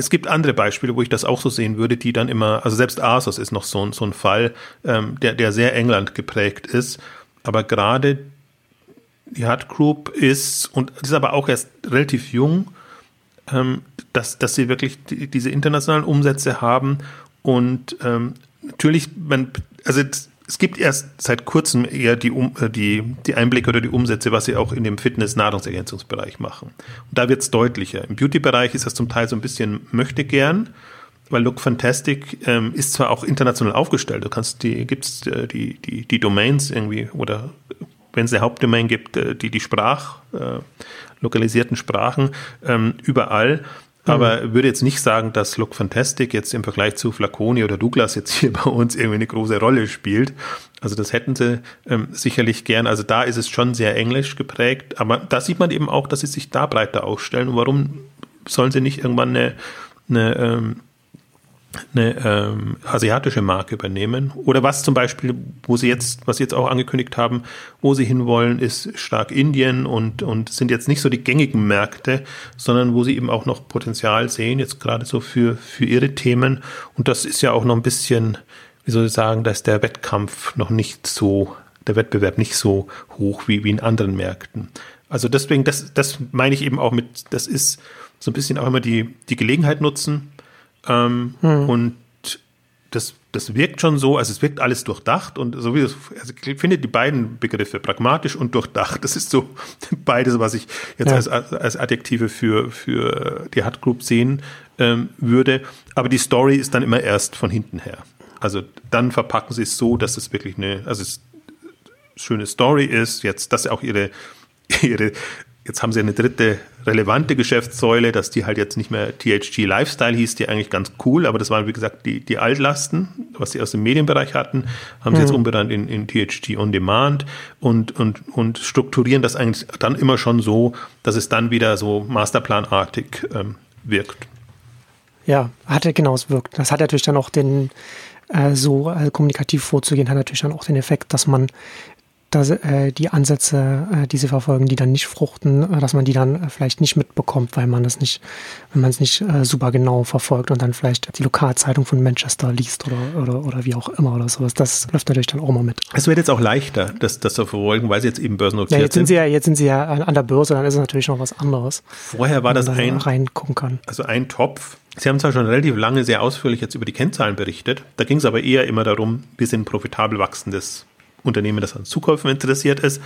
es gibt andere Beispiele, wo ich das auch so sehen würde, die dann immer, also selbst Asos ist noch so, so ein Fall, ähm, der, der sehr England geprägt ist. Aber gerade die Hut Group ist, und ist aber auch erst relativ jung, ähm, dass, dass sie wirklich die, diese internationalen Umsätze haben. Und ähm, natürlich, man, also es gibt erst seit kurzem eher die, äh, die, die Einblicke oder die Umsätze, was sie auch in dem Fitness-Nahrungsergänzungsbereich machen. Und da wird es deutlicher. Im Beauty-Bereich ist das zum Teil so ein bisschen möchte gern, weil Look Fantastic ähm, ist zwar auch international aufgestellt. Du kannst die, gibt's äh, die, die, die Domains irgendwie oder wenn es eine Hauptdomain gibt, äh, die, die Sprach, äh, lokalisierten Sprachen ähm, überall. Aber mhm. würde jetzt nicht sagen, dass Look Fantastic jetzt im Vergleich zu Flaconi oder Douglas jetzt hier *laughs* bei uns irgendwie eine große Rolle spielt. Also das hätten sie ähm, sicherlich gern. Also da ist es schon sehr englisch geprägt. Aber da sieht man eben auch, dass sie sich da breiter aufstellen. Und warum sollen sie nicht irgendwann eine, eine ähm, eine ähm, asiatische Marke übernehmen. Oder was zum Beispiel, wo sie jetzt, was sie jetzt auch angekündigt haben, wo sie hinwollen, ist stark Indien und, und sind jetzt nicht so die gängigen Märkte, sondern wo sie eben auch noch Potenzial sehen, jetzt gerade so für, für ihre Themen. Und das ist ja auch noch ein bisschen, wie soll ich sagen, dass der Wettkampf noch nicht so, der Wettbewerb nicht so hoch wie, wie in anderen Märkten. Also deswegen, das, das meine ich eben auch mit, das ist so ein bisschen auch immer die, die Gelegenheit nutzen, ähm, hm. Und das, das wirkt schon so, also es wirkt alles durchdacht und so wie das, also ich finde die beiden Begriffe pragmatisch und durchdacht. Das ist so *laughs* beides, was ich jetzt ja. als, als Adjektive für, für die Hut Group sehen ähm, würde. Aber die Story ist dann immer erst von hinten her. Also dann verpacken sie es so, dass es wirklich eine, also es schöne Story ist, jetzt, dass auch ihre, *laughs* ihre Jetzt haben sie eine dritte relevante Geschäftssäule, dass die halt jetzt nicht mehr THG Lifestyle hieß, die eigentlich ganz cool, aber das waren wie gesagt die, die Altlasten, was sie aus dem Medienbereich hatten, haben mhm. sie jetzt mhm. umbenannt in, in THG On Demand und, und, und strukturieren das eigentlich dann immer schon so, dass es dann wieder so masterplanartig ähm, wirkt. Ja, hatte genau, es wirkt. Das hat natürlich dann auch den, äh, so äh, kommunikativ vorzugehen, hat natürlich dann auch den Effekt, dass man dass äh, die Ansätze, äh, die sie verfolgen, die dann nicht fruchten, äh, dass man die dann äh, vielleicht nicht mitbekommt, weil man das nicht, wenn man es nicht äh, super genau verfolgt und dann vielleicht die Lokalzeitung von Manchester liest oder, oder, oder wie auch immer oder sowas. Das läuft natürlich dann auch mal mit. Es wird jetzt auch leichter, das, das zu verfolgen, weil sie jetzt eben börsennotiert ja, jetzt sind. Sie ja, jetzt sind sie ja an der Börse, dann ist es natürlich noch was anderes. Vorher war das ein, reingucken kann. Also ein Topf. Sie haben zwar schon relativ lange sehr ausführlich jetzt über die Kennzahlen berichtet, da ging es aber eher immer darum, wir sind profitabel wachsendes Unternehmen, das an Zukäufen interessiert ist.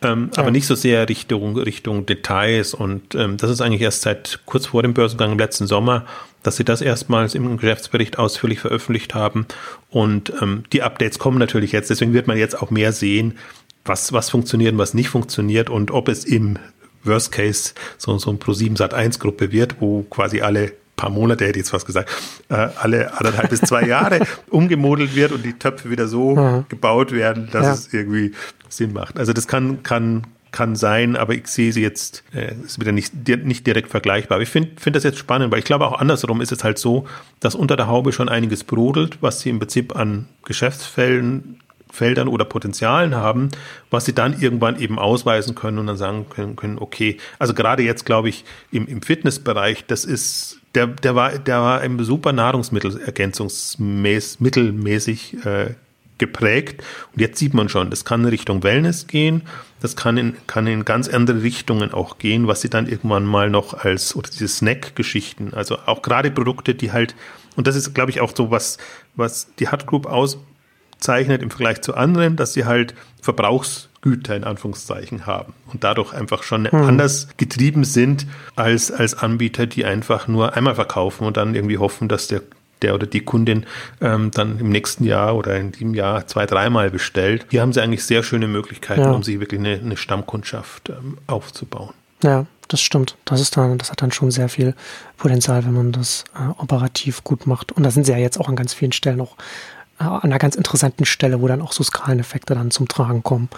Ähm, ja. Aber nicht so sehr Richtung, Richtung Details. Und ähm, das ist eigentlich erst seit kurz vor dem Börsengang im letzten Sommer, dass sie das erstmals im Geschäftsbericht ausführlich veröffentlicht haben. Und ähm, die Updates kommen natürlich jetzt. Deswegen wird man jetzt auch mehr sehen, was, was funktioniert und was nicht funktioniert und ob es im Worst Case so, so ein Pro7 Sat 1 Gruppe wird, wo quasi alle paar Monate, hätte ich jetzt fast gesagt, äh, alle anderthalb bis zwei Jahre *laughs* umgemodelt wird und die Töpfe wieder so ja. gebaut werden, dass ja. es irgendwie Sinn macht. Also das kann, kann, kann sein, aber ich sehe sie jetzt, äh, ist wieder nicht, nicht direkt vergleichbar. Aber ich finde find das jetzt spannend, weil ich glaube auch andersrum ist es halt so, dass unter der Haube schon einiges brodelt, was sie im Prinzip an Geschäftsfeldern Feldern oder Potenzialen haben, was sie dann irgendwann eben ausweisen können und dann sagen können, können okay, also gerade jetzt glaube ich im, im Fitnessbereich, das ist der, der war, der war ein super Nahrungsmittelergänzungsmittelmäßig äh, geprägt. Und jetzt sieht man schon, das kann in Richtung Wellness gehen, das kann in, kann in ganz andere Richtungen auch gehen, was sie dann irgendwann mal noch als, oder diese Snack-Geschichten, also auch gerade Produkte, die halt, und das ist, glaube ich, auch so was, was die Hut Group auszeichnet im Vergleich zu anderen, dass sie halt Verbrauchs- Güter in Anführungszeichen haben und dadurch einfach schon mhm. anders getrieben sind als, als Anbieter, die einfach nur einmal verkaufen und dann irgendwie hoffen, dass der der oder die Kundin ähm, dann im nächsten Jahr oder in diesem Jahr zwei, dreimal bestellt. Hier haben sie eigentlich sehr schöne Möglichkeiten, ja. um sich wirklich eine, eine Stammkundschaft ähm, aufzubauen. Ja, das stimmt. Das ist dann, das hat dann schon sehr viel Potenzial, wenn man das äh, operativ gut macht. Und da sind sie ja jetzt auch an ganz vielen Stellen auch äh, an einer ganz interessanten Stelle, wo dann auch so Skaleneffekte dann zum Tragen kommen.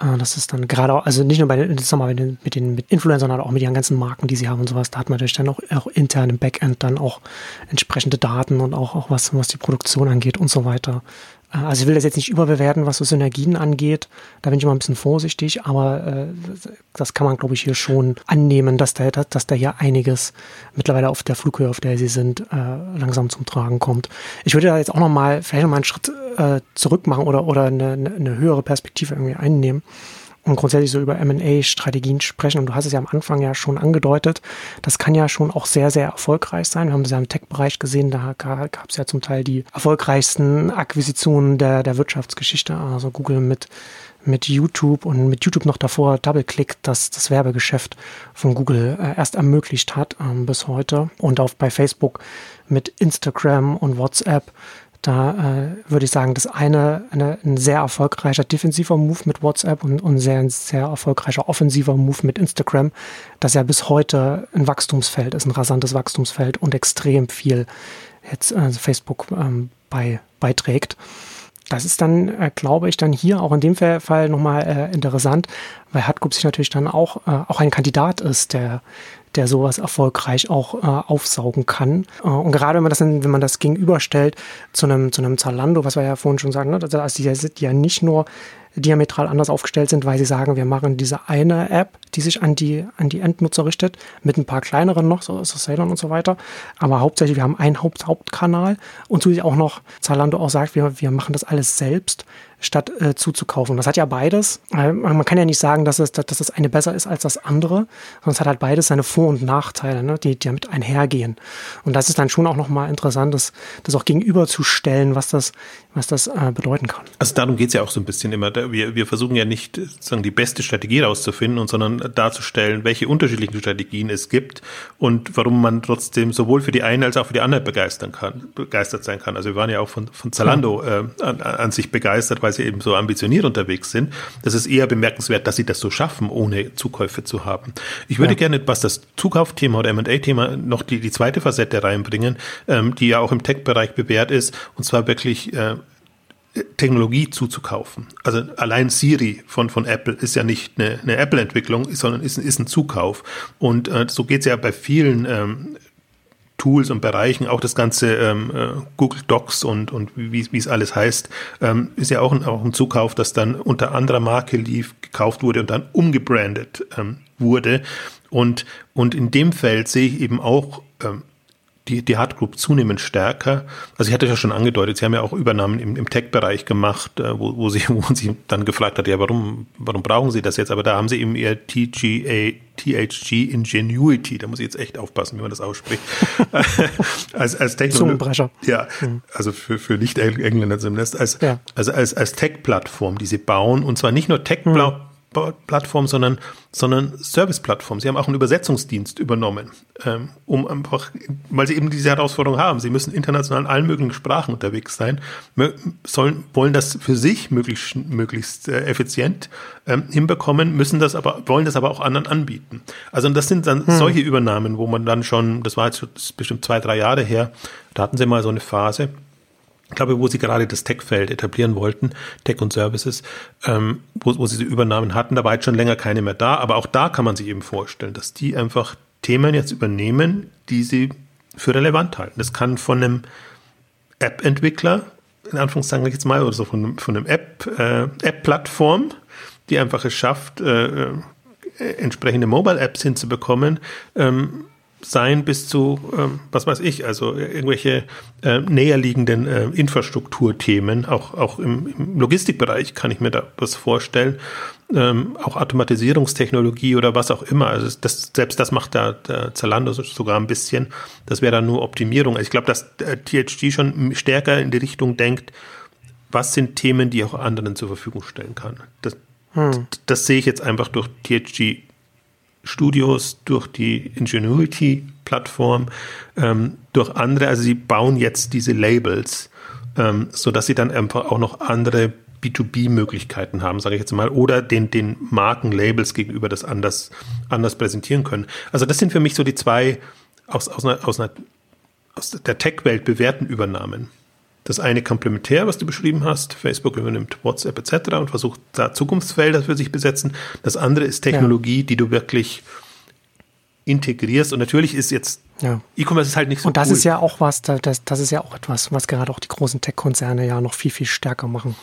Äh, das ist dann gerade auch, also nicht nur bei den, sagen wir, mit den mit Influencern, sondern auch mit den ganzen Marken, die sie haben und sowas, da hat man natürlich dann auch, auch intern im Backend dann auch entsprechende Daten und auch, auch was, was die Produktion angeht und so weiter. Also ich will das jetzt nicht überbewerten, was so Synergien angeht. Da bin ich immer ein bisschen vorsichtig, aber äh, das kann man, glaube ich, hier schon annehmen, dass da, dass da hier einiges mittlerweile auf der Flughöhe, auf der sie sind, äh, langsam zum Tragen kommt. Ich würde da jetzt auch noch mal, vielleicht noch mal einen Schritt äh, zurück machen oder, oder eine, eine höhere Perspektive irgendwie einnehmen und grundsätzlich so über M&A-Strategien sprechen. Und du hast es ja am Anfang ja schon angedeutet. Das kann ja schon auch sehr, sehr erfolgreich sein. Wir haben es ja im Tech-Bereich gesehen. Da gab es ja zum Teil die erfolgreichsten Akquisitionen der, der Wirtschaftsgeschichte. Also Google mit mit YouTube und mit YouTube noch davor DoubleClick, das das Werbegeschäft von Google äh, erst ermöglicht hat ähm, bis heute und auch bei Facebook mit Instagram und WhatsApp da äh, würde ich sagen, das eine, eine ein sehr erfolgreicher defensiver Move mit WhatsApp und, und sehr, ein sehr erfolgreicher offensiver Move mit Instagram, das ja bis heute ein Wachstumsfeld ist, ein rasantes Wachstumsfeld und extrem viel jetzt äh, Facebook ähm, bei, beiträgt. Das ist dann, äh, glaube ich, dann hier auch in dem Fall nochmal äh, interessant, weil Hutgroup sich natürlich dann auch, äh, auch ein Kandidat ist, der der sowas erfolgreich auch äh, aufsaugen kann. Äh, und gerade wenn man das, wenn man das gegenüberstellt zu einem, zu einem Zalando, was wir ja vorhin schon sagen, ne, also die sind ja nicht nur diametral anders aufgestellt sind, weil sie sagen, wir machen diese eine App, die sich an die, an die Endnutzer richtet, mit ein paar kleineren noch, so Salon und so weiter. Aber hauptsächlich, wir haben einen Haupt Hauptkanal und zusätzlich auch noch Zalando auch sagt, wir, wir machen das alles selbst statt äh, zuzukaufen. Das hat ja beides. Äh, man kann ja nicht sagen, dass, es, dass das eine besser ist als das andere, sondern es hat halt beides seine Vor- und Nachteile, ne, die, die damit einhergehen. Und das ist dann schon auch nochmal interessant, das, das auch gegenüberzustellen, was das, was das äh, bedeuten kann. Also darum geht's ja auch so ein bisschen immer. wir, wir versuchen ja nicht sozusagen die beste Strategie rauszufinden, sondern darzustellen, welche unterschiedlichen Strategien es gibt und warum man trotzdem sowohl für die eine als auch für die andere begeistern kann, begeistert sein kann. Also wir waren ja auch von, von Zalando äh, an, an sich begeistert, weil sie eben so ambitioniert unterwegs sind. Das ist eher bemerkenswert, dass sie das so schaffen, ohne Zukäufe zu haben. Ich würde ja. gerne, was das Zukaufthema oder M&A-Thema noch die, die zweite Facette reinbringen, ähm, die ja auch im Tech-Bereich bewährt ist, und zwar wirklich äh, Technologie zuzukaufen. Also allein Siri von, von Apple ist ja nicht eine, eine Apple-Entwicklung, sondern ist, ist ein Zukauf. Und äh, so geht es ja bei vielen ähm, Tools und Bereichen, auch das ganze ähm, äh, Google Docs und, und wie, es alles heißt, ähm, ist ja auch ein, auch ein Zukauf, das dann unter anderer Marke lief, gekauft wurde und dann umgebrandet ähm, wurde. Und, und in dem Feld sehe ich eben auch ähm, die, die Hard Group zunehmend stärker. Also ich hatte ja schon angedeutet, sie haben ja auch Übernahmen im, im Tech-Bereich gemacht, äh, wo, wo, sie, *laughs* wo sie dann gefragt hat, ja, warum, warum brauchen sie das jetzt? Aber da haben sie eben ihr TGA, THG Ingenuity, da muss ich jetzt echt aufpassen, wie man das ausspricht. *laughs* als als Technologie. Ja, mhm. also für, für Nicht-Engländer zumindest, als, ja. also als, als Tech-Plattform, die sie bauen, und zwar nicht nur Tech-Plattform, mhm Plattform, sondern, sondern Service-Plattform. Sie haben auch einen Übersetzungsdienst übernommen, ähm, um einfach, weil sie eben diese Herausforderung haben. Sie müssen international in allen möglichen Sprachen unterwegs sein, sollen, wollen das für sich möglichst, möglichst äh, effizient ähm, hinbekommen, müssen das aber, wollen das aber auch anderen anbieten. Also das sind dann hm. solche Übernahmen, wo man dann schon, das war jetzt bestimmt zwei, drei Jahre her, da hatten sie mal so eine Phase, ich glaube, wo sie gerade das Tech-Feld etablieren wollten, Tech und Services, ähm, wo, wo sie diese Übernahmen hatten, da war jetzt schon länger keine mehr da, aber auch da kann man sich eben vorstellen, dass die einfach Themen jetzt übernehmen, die sie für relevant halten. Das kann von einem App-Entwickler, in Anführungszeichen jetzt mal, oder so von, von einem App, äh, App-Plattform, die einfach es schafft, äh, äh entsprechende Mobile-Apps hinzubekommen, ähm, sein bis zu, ähm, was weiß ich, also irgendwelche äh, näherliegenden äh, Infrastrukturthemen, auch, auch im, im, Logistikbereich kann ich mir da was vorstellen, ähm, auch Automatisierungstechnologie oder was auch immer. Also das, selbst das macht der, der Zalando sogar ein bisschen. Das wäre dann nur Optimierung. Also ich glaube, dass der THG schon stärker in die Richtung denkt, was sind Themen, die auch anderen zur Verfügung stellen kann. Das, hm. das sehe ich jetzt einfach durch THG Studios, durch die Ingenuity-Plattform, ähm, durch andere. Also sie bauen jetzt diese Labels, ähm, sodass sie dann einfach auch noch andere B2B-Möglichkeiten haben, sage ich jetzt mal, oder den, den Markenlabels gegenüber das anders, anders präsentieren können. Also das sind für mich so die zwei aus, aus, einer, aus, einer, aus der Tech-Welt bewährten Übernahmen. Das eine komplementär, was du beschrieben hast. Facebook übernimmt WhatsApp etc. und versucht da Zukunftsfelder für sich besetzen. Das andere ist Technologie, ja. die du wirklich integrierst. Und natürlich ist jetzt ja. E-Commerce ist halt nicht so. Und das cool. ist ja auch was, das, das ist ja auch etwas, was gerade auch die großen Tech-Konzerne ja noch viel, viel stärker machen.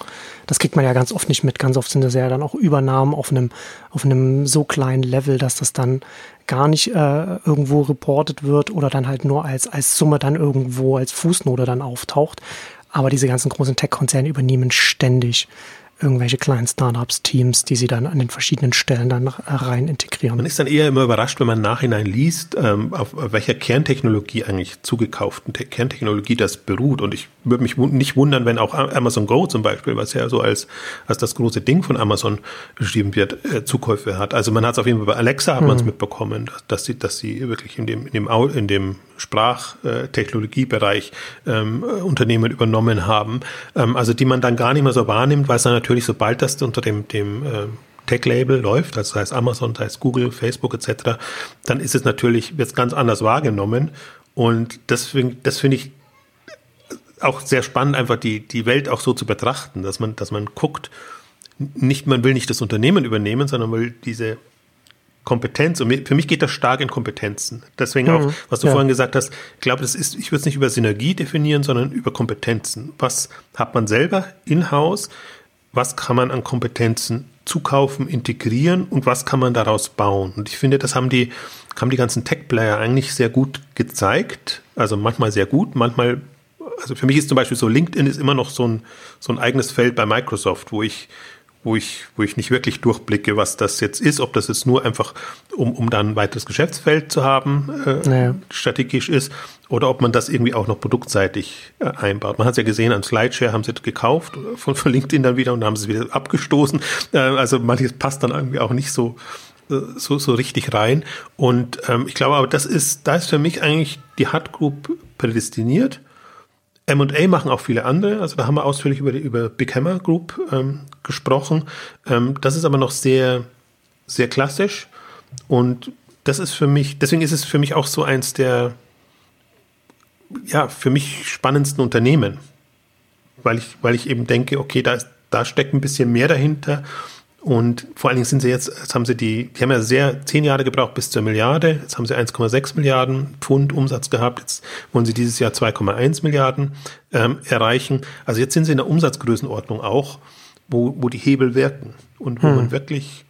Das kriegt man ja ganz oft nicht mit. Ganz oft sind das ja dann auch Übernahmen auf einem, auf einem so kleinen Level, dass das dann gar nicht äh, irgendwo reportet wird oder dann halt nur als, als Summe dann irgendwo als Fußnote dann auftaucht. Aber diese ganzen großen Tech-Konzerne übernehmen ständig irgendwelche kleinen Startups, Teams, die sie dann an den verschiedenen Stellen dann rein integrieren. Man ist dann eher immer überrascht, wenn man nachhinein liest, ähm, auf welcher Kerntechnologie eigentlich zugekauften Kerntechnologie das beruht. Und ich würde mich nicht wundern, wenn auch Amazon Go zum Beispiel, was ja so als, als das große Ding von Amazon beschrieben wird, äh, Zukäufe hat. Also man hat es auf jeden Fall bei Alexa hat man es mitbekommen, dass, dass, sie, dass sie wirklich in dem, in dem, in dem Sprachtechnologiebereich ähm, Unternehmen übernommen haben, ähm, also die man dann gar nicht mehr so wahrnimmt, weil es dann natürlich, sobald das unter dem, dem äh, Tech-Label läuft, also das heißt Amazon, das heißt Google, Facebook etc., dann ist es natürlich, es ganz anders wahrgenommen. Und deswegen, das finde ich auch sehr spannend, einfach die, die Welt auch so zu betrachten, dass man, dass man guckt, nicht, man will nicht das Unternehmen übernehmen, sondern will diese Kompetenz, und für mich geht das stark in Kompetenzen. Deswegen auch, mhm. was du ja. vorhin gesagt hast, ich glaube, das ist, ich würde es nicht über Synergie definieren, sondern über Kompetenzen. Was hat man selber in-house? Was kann man an Kompetenzen zukaufen, integrieren und was kann man daraus bauen? Und ich finde, das haben die, haben die ganzen Tech-Player eigentlich sehr gut gezeigt. Also manchmal sehr gut, manchmal, also für mich ist zum Beispiel so, LinkedIn ist immer noch so ein, so ein eigenes Feld bei Microsoft, wo ich, wo ich, wo ich nicht wirklich durchblicke, was das jetzt ist, ob das jetzt nur einfach, um, um dann ein weiteres Geschäftsfeld zu haben, äh, naja. strategisch ist, oder ob man das irgendwie auch noch produktseitig äh, einbaut. Man hat es ja gesehen, an Slideshare haben sie es gekauft von, von LinkedIn dann wieder und haben es wieder abgestoßen. Äh, also manches passt dann irgendwie auch nicht so, äh, so, so richtig rein. Und ähm, ich glaube aber, das ist, da ist für mich eigentlich die Hard Group prädestiniert M&A machen auch viele andere. Also da haben wir ausführlich über die über Big Hammer Group ähm, gesprochen. Ähm, das ist aber noch sehr sehr klassisch und das ist für mich. Deswegen ist es für mich auch so eins der ja für mich spannendsten Unternehmen, weil ich weil ich eben denke, okay, da ist, da steckt ein bisschen mehr dahinter und vor allen Dingen sind sie jetzt, jetzt haben sie die, die haben ja sehr zehn Jahre gebraucht bis zur Milliarde. Jetzt haben sie 1,6 Milliarden Pfund Umsatz gehabt. Jetzt wollen sie dieses Jahr 2,1 Milliarden ähm, erreichen. Also jetzt sind sie in der Umsatzgrößenordnung auch, wo, wo die Hebel wirken und wo hm. man wirklich,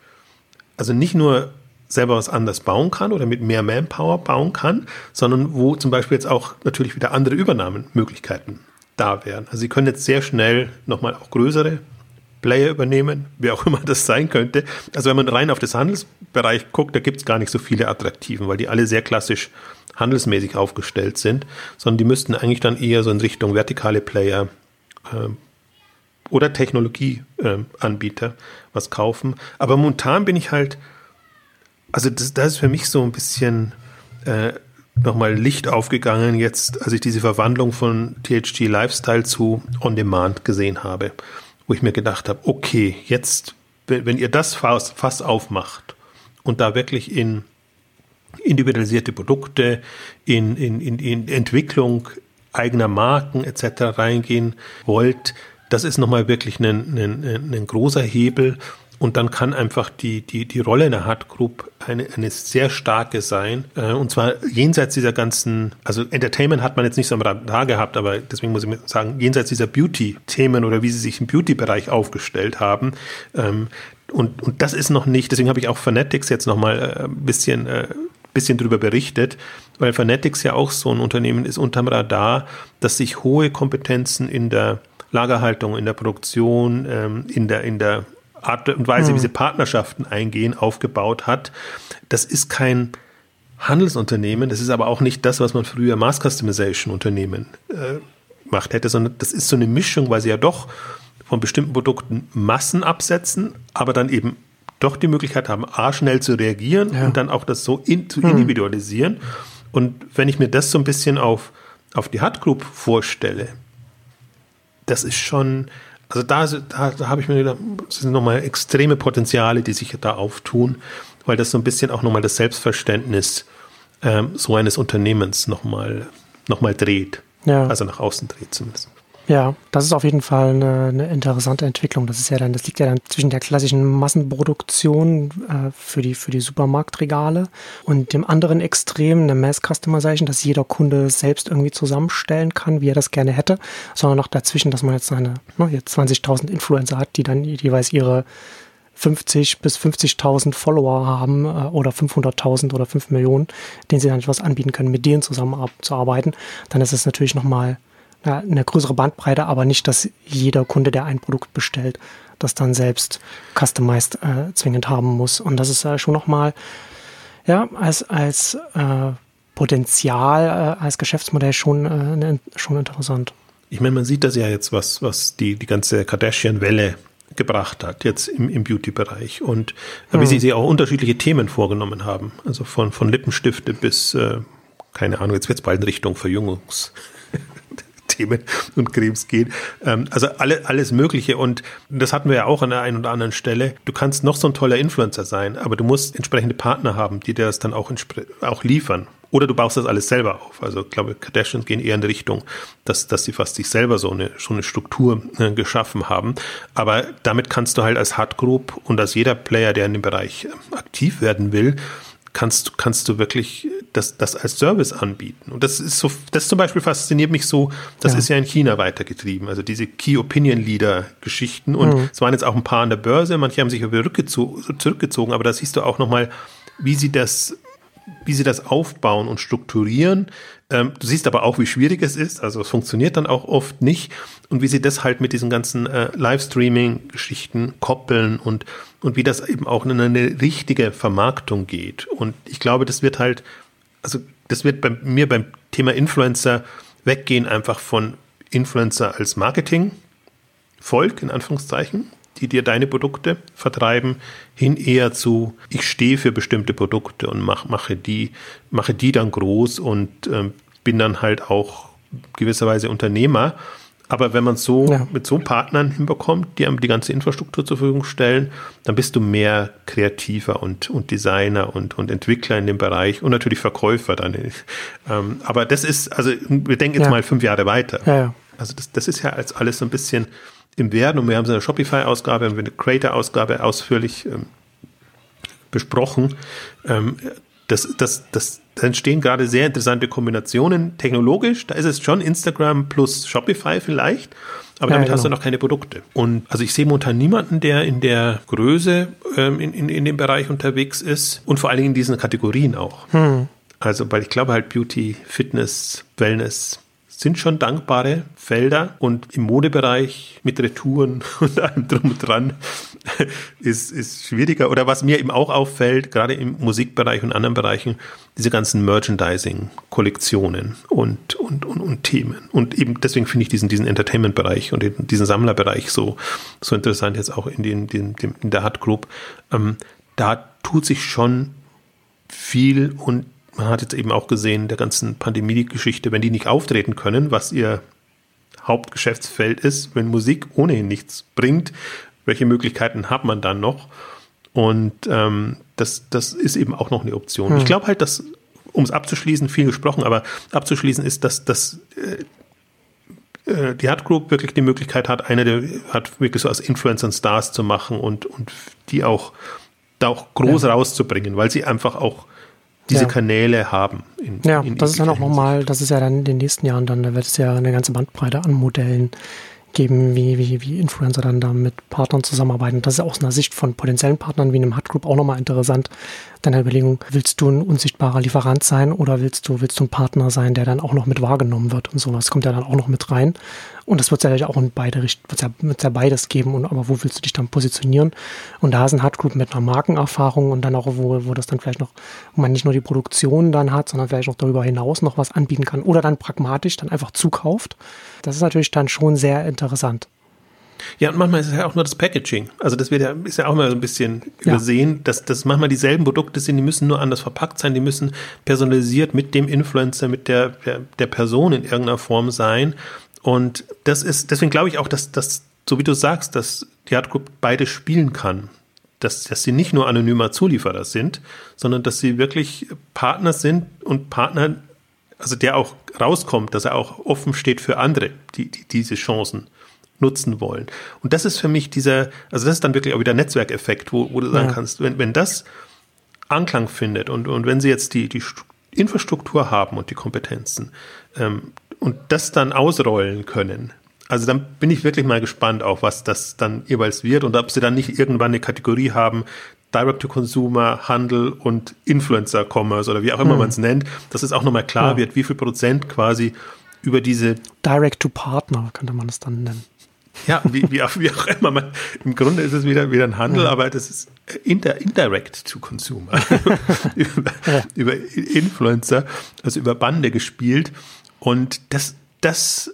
also nicht nur selber was anders bauen kann oder mit mehr Manpower bauen kann, sondern wo zum Beispiel jetzt auch natürlich wieder andere Übernahmemöglichkeiten da wären. Also sie können jetzt sehr schnell nochmal auch größere Player übernehmen, wer auch immer das sein könnte. Also wenn man rein auf das Handelsbereich guckt, da gibt es gar nicht so viele Attraktiven, weil die alle sehr klassisch handelsmäßig aufgestellt sind, sondern die müssten eigentlich dann eher so in Richtung vertikale Player äh, oder Technologieanbieter äh, was kaufen. Aber momentan bin ich halt, also das, das ist für mich so ein bisschen äh, nochmal Licht aufgegangen, jetzt, als ich diese Verwandlung von THG Lifestyle zu On Demand gesehen habe wo ich mir gedacht habe, okay, jetzt, wenn ihr das Fass, aufmacht und da wirklich in individualisierte Produkte, in, in, in, in Entwicklung eigener Marken etc. reingehen wollt, das ist nochmal wirklich ein, ein, ein großer Hebel und dann kann einfach die, die, die Rolle in der Hard Group eine, eine sehr starke sein. Äh, und zwar jenseits dieser ganzen, also Entertainment hat man jetzt nicht so am Radar gehabt, aber deswegen muss ich sagen, jenseits dieser Beauty-Themen oder wie sie sich im Beauty-Bereich aufgestellt haben. Ähm, und, und das ist noch nicht, deswegen habe ich auch Fanatics jetzt nochmal äh, ein bisschen, äh, bisschen drüber berichtet, weil Fanatics ja auch so ein Unternehmen ist unterm Radar, dass sich hohe Kompetenzen in der Lagerhaltung, in der Produktion, ähm, in der, in der Art und Weise, hm. wie sie Partnerschaften eingehen, aufgebaut hat. Das ist kein Handelsunternehmen, das ist aber auch nicht das, was man früher Mass Customization Unternehmen äh, macht hätte, sondern das ist so eine Mischung, weil sie ja doch von bestimmten Produkten Massen absetzen, aber dann eben doch die Möglichkeit haben, A, schnell zu reagieren ja. und dann auch das so in, zu hm. individualisieren. Und wenn ich mir das so ein bisschen auf, auf die Hut Group vorstelle, das ist schon, also da, da, da habe ich mir gedacht, das sind nochmal extreme Potenziale, die sich da auftun, weil das so ein bisschen auch nochmal das Selbstverständnis ähm, so eines Unternehmens nochmal noch mal dreht. Ja. Also nach außen dreht zumindest. Ja, das ist auf jeden Fall eine, eine, interessante Entwicklung. Das ist ja dann, das liegt ja dann zwischen der klassischen Massenproduktion äh, für die für die Supermarktregale und dem anderen Extrem, eine Mass Customization, dass jeder Kunde selbst irgendwie zusammenstellen kann, wie er das gerne hätte, sondern noch dazwischen, dass man jetzt seine ne, jetzt 20.000 Influencer hat, die dann jeweils ihre 50 bis 50.000 Follower haben äh, oder 500.000 oder 5 Millionen, denen sie dann etwas anbieten können, mit denen zusammenzuarbeiten, dann ist es natürlich nochmal eine größere Bandbreite, aber nicht, dass jeder Kunde, der ein Produkt bestellt, das dann selbst customized äh, zwingend haben muss. Und das ist äh, schon nochmal, ja, als, als äh, Potenzial, äh, als Geschäftsmodell schon, ne, schon interessant. Ich meine, man sieht das ja jetzt, was, was die, die ganze Kardashian-Welle gebracht hat, jetzt im, im Beauty-Bereich. Und hm. wie sie sich auch unterschiedliche Themen vorgenommen haben. Also von, von Lippenstifte bis, äh, keine Ahnung, jetzt wird es bald in Richtung Verjüngungs. Themen und Cremes gehen. Ähm, also alle, alles Mögliche. Und das hatten wir ja auch an der einen oder anderen Stelle. Du kannst noch so ein toller Influencer sein, aber du musst entsprechende Partner haben, die dir das dann auch, auch liefern. Oder du baust das alles selber auf. Also ich glaube, Kardashians gehen eher in die Richtung, dass, dass sie fast sich selber so eine, so eine Struktur äh, geschaffen haben. Aber damit kannst du halt als Hard Group und als jeder Player, der in dem Bereich äh, aktiv werden will, kannst, kannst du wirklich das, das als Service anbieten. Und das ist so, das zum Beispiel fasziniert mich so, das ja. ist ja in China weitergetrieben. Also diese Key Opinion Leader Geschichten. Und mhm. es waren jetzt auch ein paar an der Börse, manche haben sich zurückgezogen, aber da siehst du auch nochmal, wie sie das, wie sie das aufbauen und strukturieren, Ähm, du siehst aber auch, wie schwierig es ist. Also es funktioniert dann auch oft nicht. Und wie sie das halt mit diesen ganzen äh, Livestreaming-Geschichten koppeln und, und wie das eben auch in eine richtige Vermarktung geht. Und ich glaube, das wird halt, also das wird bei mir beim Thema Influencer weggehen einfach von Influencer als Marketing. Volk in Anführungszeichen, die dir deine Produkte vertreiben, hin eher zu, ich stehe für bestimmte Produkte und mach, mache, die, mache die dann groß und äh, bin dann halt auch gewisserweise Unternehmer. Aber wenn man so ja. mit so Partnern hinbekommt, die einem die ganze Infrastruktur zur Verfügung stellen, dann bist du mehr Kreativer und, und Designer und, und Entwickler in dem Bereich und natürlich Verkäufer dann. *laughs* Ähm, aber das ist, also wir denken jetzt ja. mal fünf Jahre weiter. Ja, also das, das ist ja als alles so ein bisschen im Werden und wir haben es in der Shopify-Ausgabe, haben wir eine Creator-Ausgabe ausführlich ähm, besprochen. Ähm, das, das, das, da entstehen gerade sehr interessante Kombinationen technologisch. Da ist es schon Instagram plus Shopify vielleicht, aber damit ja, genau. hast du noch keine Produkte. Und also ich sehe momentan niemanden, der in der Größe ähm, in, in, in dem Bereich unterwegs ist und vor allen Dingen in diesen Kategorien auch. Hm. Also, weil ich glaube halt Beauty, Fitness, Wellness, sind schon dankbare Felder und im Modebereich mit Retouren *laughs* und allem drum und dran ist, ist schwieriger. Oder was mir eben auch auffällt, gerade im Musikbereich und anderen Bereichen, diese ganzen Merchandising-Kollektionen und, und, und, und Themen. Und eben deswegen finde ich diesen, diesen Entertainment-Bereich und diesen Sammlerbereich so, so interessant jetzt auch in, den, den, in der Hut Group. Ähm, da tut sich schon viel und man hat jetzt eben auch gesehen, der ganzen Pandemie-Geschichte, wenn die nicht auftreten können, was ihr Hauptgeschäftsfeld ist, wenn Musik ohnehin nichts bringt, welche Möglichkeiten hat man dann noch? Und ähm, das, das ist eben auch noch eine Option. Hm. Ich glaube halt, dass, um es abzuschließen, viel gesprochen, aber abzuschließen ist, dass, dass äh, äh die Hard Group wirklich die Möglichkeit hat, eine der hat wirklich so als Influencer und Stars zu machen und, und die auch da auch groß ja. rauszubringen, weil sie einfach auch diese ja. Kanäle haben. In, ja, in das ist dann auch nochmal, das ist ja dann in den nächsten Jahren dann, da wird es ja eine ganze Bandbreite an Modellen geben, wie, wie, wie Influencer dann da mit Partnern zusammenarbeiten. Das ist aus einer Sicht von potenziellen Partnern wie einem Hut Group auch nochmal interessant. Deine Überlegung, willst du ein unsichtbarer Lieferant sein oder willst du, willst du ein Partner sein, der dann auch noch mit wahrgenommen wird und sowas kommt ja dann auch noch mit rein. Und das wird es ja auch in beide Richtungen, wird ja, wird's ja beides geben. Und aber wo willst du dich dann positionieren? Und da ist ein Hard Group mit einer Markenerfahrung und dann auch, wo, wo das dann vielleicht noch, wo man nicht nur die Produktion dann hat, sondern vielleicht auch darüber hinaus noch was anbieten kann oder dann pragmatisch dann einfach zukauft. Das ist natürlich dann schon sehr interessant. Ja, und manchmal ist es ja auch nur das Packaging. Also das wird ja, ist ja auch mal so ein bisschen ja. übersehen, dass das manchmal dieselben Produkte sind, die müssen nur anders verpackt sein, die müssen personalisiert mit dem Influencer, mit der, der, der Person in irgendeiner Form sein. Und das ist, deswegen glaube ich auch, dass das, so wie du sagst, dass die Art Group beide spielen kann. Dass, dass sie nicht nur anonymer Zulieferer sind, sondern dass sie wirklich Partner sind und Partner, also der auch rauskommt, dass er auch offen steht für andere, die, die diese Chancen nutzen wollen. Und das ist für mich dieser, also das ist dann wirklich auch wieder Netzwerkeffekt, wo, wo du sagen ja. kannst, wenn, wenn das Anklang findet und, und wenn sie jetzt die, die Infrastruktur haben und die Kompetenzen, ähm, und das dann ausrollen können. Also dann bin ich wirklich mal gespannt auf, was das dann jeweils wird und ob sie dann nicht irgendwann eine Kategorie haben, Direct-to-Consumer, Handel und Influencer-Commerce oder wie auch immer hm. man es nennt, dass es auch nochmal klar ja. wird, wie viel Prozent quasi über diese Direct-to-Partner könnte man es dann nennen. Ja, *laughs* wie, wie, auch, wie auch immer. Man, Im Grunde ist es wieder, wieder ein Handel, ja. aber das ist inter, indirect to consumer. *laughs* über, ja. über Influencer, also über Bande gespielt. Und das, das,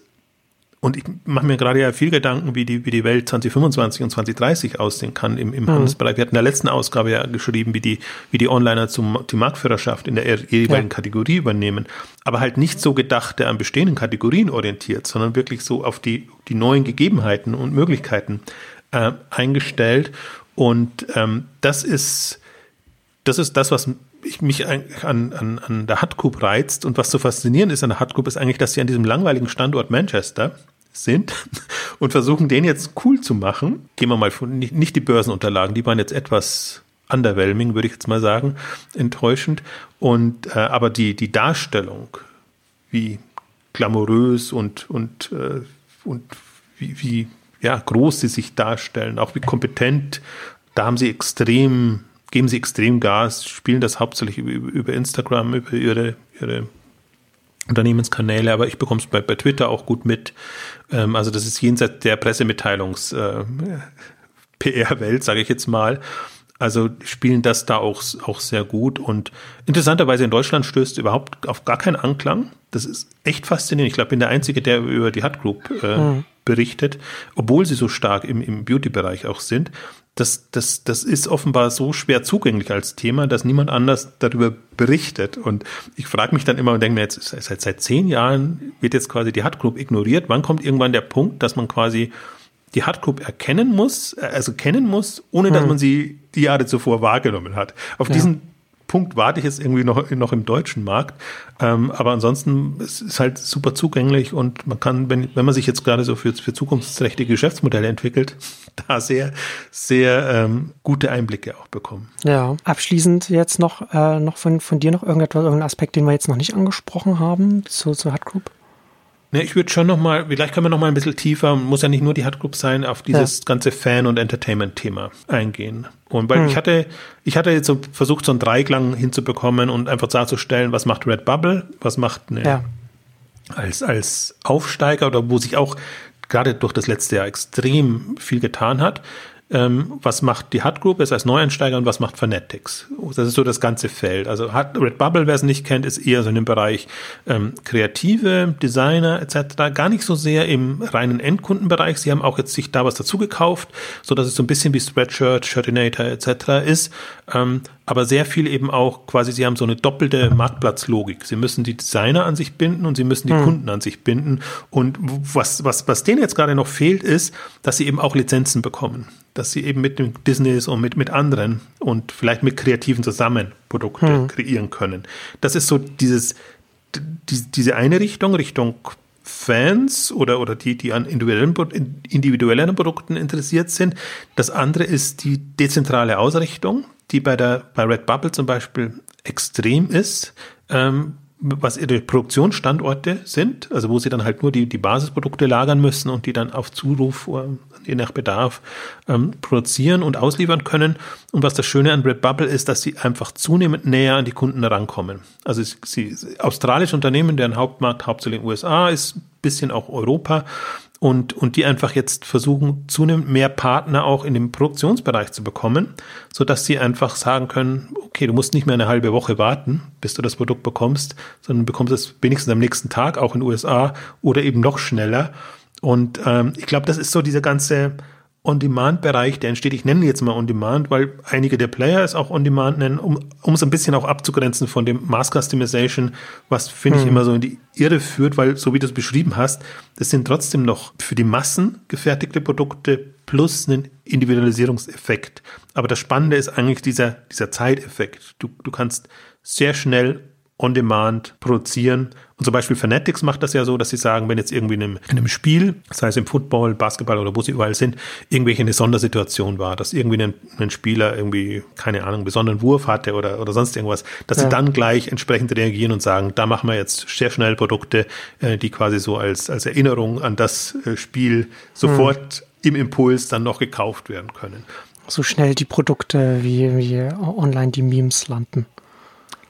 und ich mache mir gerade ja viel Gedanken, wie die, wie die Welt 2025 und 2030 aussehen kann im, im mhm. Handelsbereich. Wir hatten in der letzten Ausgabe ja geschrieben, wie die, wie die Onliner zum, die Marktführerschaft in der jeweiligen ja. Kategorie übernehmen. Aber halt nicht so gedacht, der an bestehenden Kategorien orientiert, sondern wirklich so auf die, die neuen Gegebenheiten und Möglichkeiten äh, eingestellt. Und ähm, das ist, das ist das, was ich mich an, an, an der Hutcoup reizt und was so faszinierend ist an der Hutcoup ist eigentlich, dass sie an diesem langweiligen Standort Manchester sind *laughs* und versuchen, den jetzt cool zu machen. Gehen wir mal von, nicht, die Börsenunterlagen, die waren jetzt etwas underwhelming, würde ich jetzt mal sagen, enttäuschend. Und äh, aber die, die Darstellung, wie glamourös und, und, äh, und wie, wie ja, groß sie sich darstellen, auch wie kompetent, da haben sie extrem geben sie extrem Gas, spielen das hauptsächlich über, über Instagram, über ihre, ihre Unternehmenskanäle, aber ich bekomme es bei, bei Twitter auch gut mit. Ähm, also das ist jenseits der Pressemitteilungs äh, *laughs* sage ich jetzt mal. Also spielen das da auch, auch sehr gut. Und interessanterweise in Deutschland stößt überhaupt auf gar keinen Anklang. Das ist echt faszinierend. Ich glaube, ich bin der Einzige, der über die Hut Group äh, mhm. berichtet, obwohl sie so stark im, im Beauty-Bereich auch sind. Das, das, das ist offenbar so schwer zugänglich als Thema, dass niemand anders darüber berichtet. Und ich frage mich dann immer und denke mir, jetzt seit, seit zehn Jahren wird jetzt quasi die Group ignoriert. Wann kommt irgendwann der Punkt, dass man quasi die Group erkennen muss, äh, also kennen muss, ohne dass hm. man sie die Jahre zuvor wahrgenommen hat. Auf ja. diesen Punkt warte ich jetzt irgendwie noch, noch im deutschen Markt. Ähm, aber ansonsten es ist halt super zugänglich und man kann, wenn, wenn man sich jetzt gerade so für, für zukunftsträchtige Geschäftsmodelle entwickelt, *laughs* da sehr, sehr ähm, gute Einblicke auch bekommen. Ja, abschließend jetzt noch, äh, noch von, von dir noch irgendetwas, irgendein Aspekt, den wir jetzt noch nicht angesprochen haben zu, zur Hut Group? Ne, ich würde schon noch mal, vielleicht können wir noch mal ein bisschen tiefer, muss ja nicht nur die Hut Group sein, auf dieses ja. ganze Fan- und Entertainment-Thema eingehen. Und weil hm. ich hatte, ich hatte jetzt so versucht, so einen Dreiklang hinzubekommen und einfach darzustellen, was macht Red Bubble, was macht eine, ja. als, als Aufsteiger oder wo sich auch gerade durch das letzte Jahr extrem viel getan hat ähm, was macht die Hut Group jetzt als Neueinsteiger und was macht Fanatics. Das ist so das ganze Feld. Also Redbubble, wer es nicht kennt, ist eher so in dem Bereich ähm, Kreative, Designer etc. Gar nicht so sehr im reinen Endkundenbereich. Sie haben auch jetzt sich da was dazu gekauft, so dass es so ein bisschen wie Spreadshirt, Shirtinator etc. ist. Ähm, aber sehr viel eben auch quasi, sie haben so eine doppelte Marktplatzlogik. Sie müssen die Designer an sich binden und sie müssen die hm. Kunden an sich binden. Und was, was, was denen jetzt gerade noch fehlt, ist, dass sie eben auch Lizenzen bekommen. Dass sie eben mit dem Disneys und mit, mit anderen und vielleicht mit Kreativen zusammen Produkte hm. kreieren können. Das ist so dieses, die, diese eine Richtung, Richtung Fans oder, oder die, die an individuellen, individuellen Produkten interessiert sind. Das andere ist die dezentrale Ausrichtung, die bei der, bei Redbubble zum Beispiel extrem ist, ähm, was ihre Produktionsstandorte sind, also wo sie dann halt nur die, die Basisprodukte lagern müssen und die dann auf Zuruf, äh, je nach Bedarf, ähm, produzieren und ausliefern können. Und was das Schöne an Redbubble ist, dass sie einfach zunehmend näher an die Kunden herankommen. Also sie, sie australische Unternehmen, deren Hauptmarkt hauptsächlich USA ist, bisschen auch Europa und, und die einfach jetzt versuchen, zunehmend mehr Partner auch in dem Produktionsbereich zu bekommen, so dass sie einfach sagen können, okay, du musst nicht mehr eine halbe Woche warten, bis du das Produkt bekommst, sondern bekommst es wenigstens am nächsten Tag, auch in den USA oder eben noch schneller. Und ähm, ich glaube, das ist so diese ganze On-Demand-Bereich, der entsteht. Ich nenne jetzt mal On-Demand, weil einige der Player es auch On-Demand nennen, um, um es ein bisschen auch abzugrenzen von dem Mass-Customization, was finde hm. ich immer so in die Irre führt, weil so wie du es beschrieben hast, das sind trotzdem noch für die Massen gefertigte Produkte plus einen Individualisierungseffekt. Aber das Spannende ist eigentlich dieser, dieser Zeiteffekt. Du, du kannst sehr schnell on-demand produzieren. Und zum Beispiel Fanatics macht das ja so, dass sie sagen, wenn jetzt irgendwie in einem, in einem Spiel, sei es im Football, Basketball oder wo sie überall sind, irgendwelche eine Sondersituation war, dass irgendwie ein, ein Spieler irgendwie, keine Ahnung, einen besonderen Wurf hatte oder, oder sonst irgendwas, dass ja. sie dann gleich entsprechend reagieren und sagen, da machen wir jetzt sehr schnell Produkte, äh, die quasi so als, als Erinnerung an das äh, Spiel sofort mhm. im Impuls dann noch gekauft werden können. So schnell die Produkte wie, wie online die Memes landen.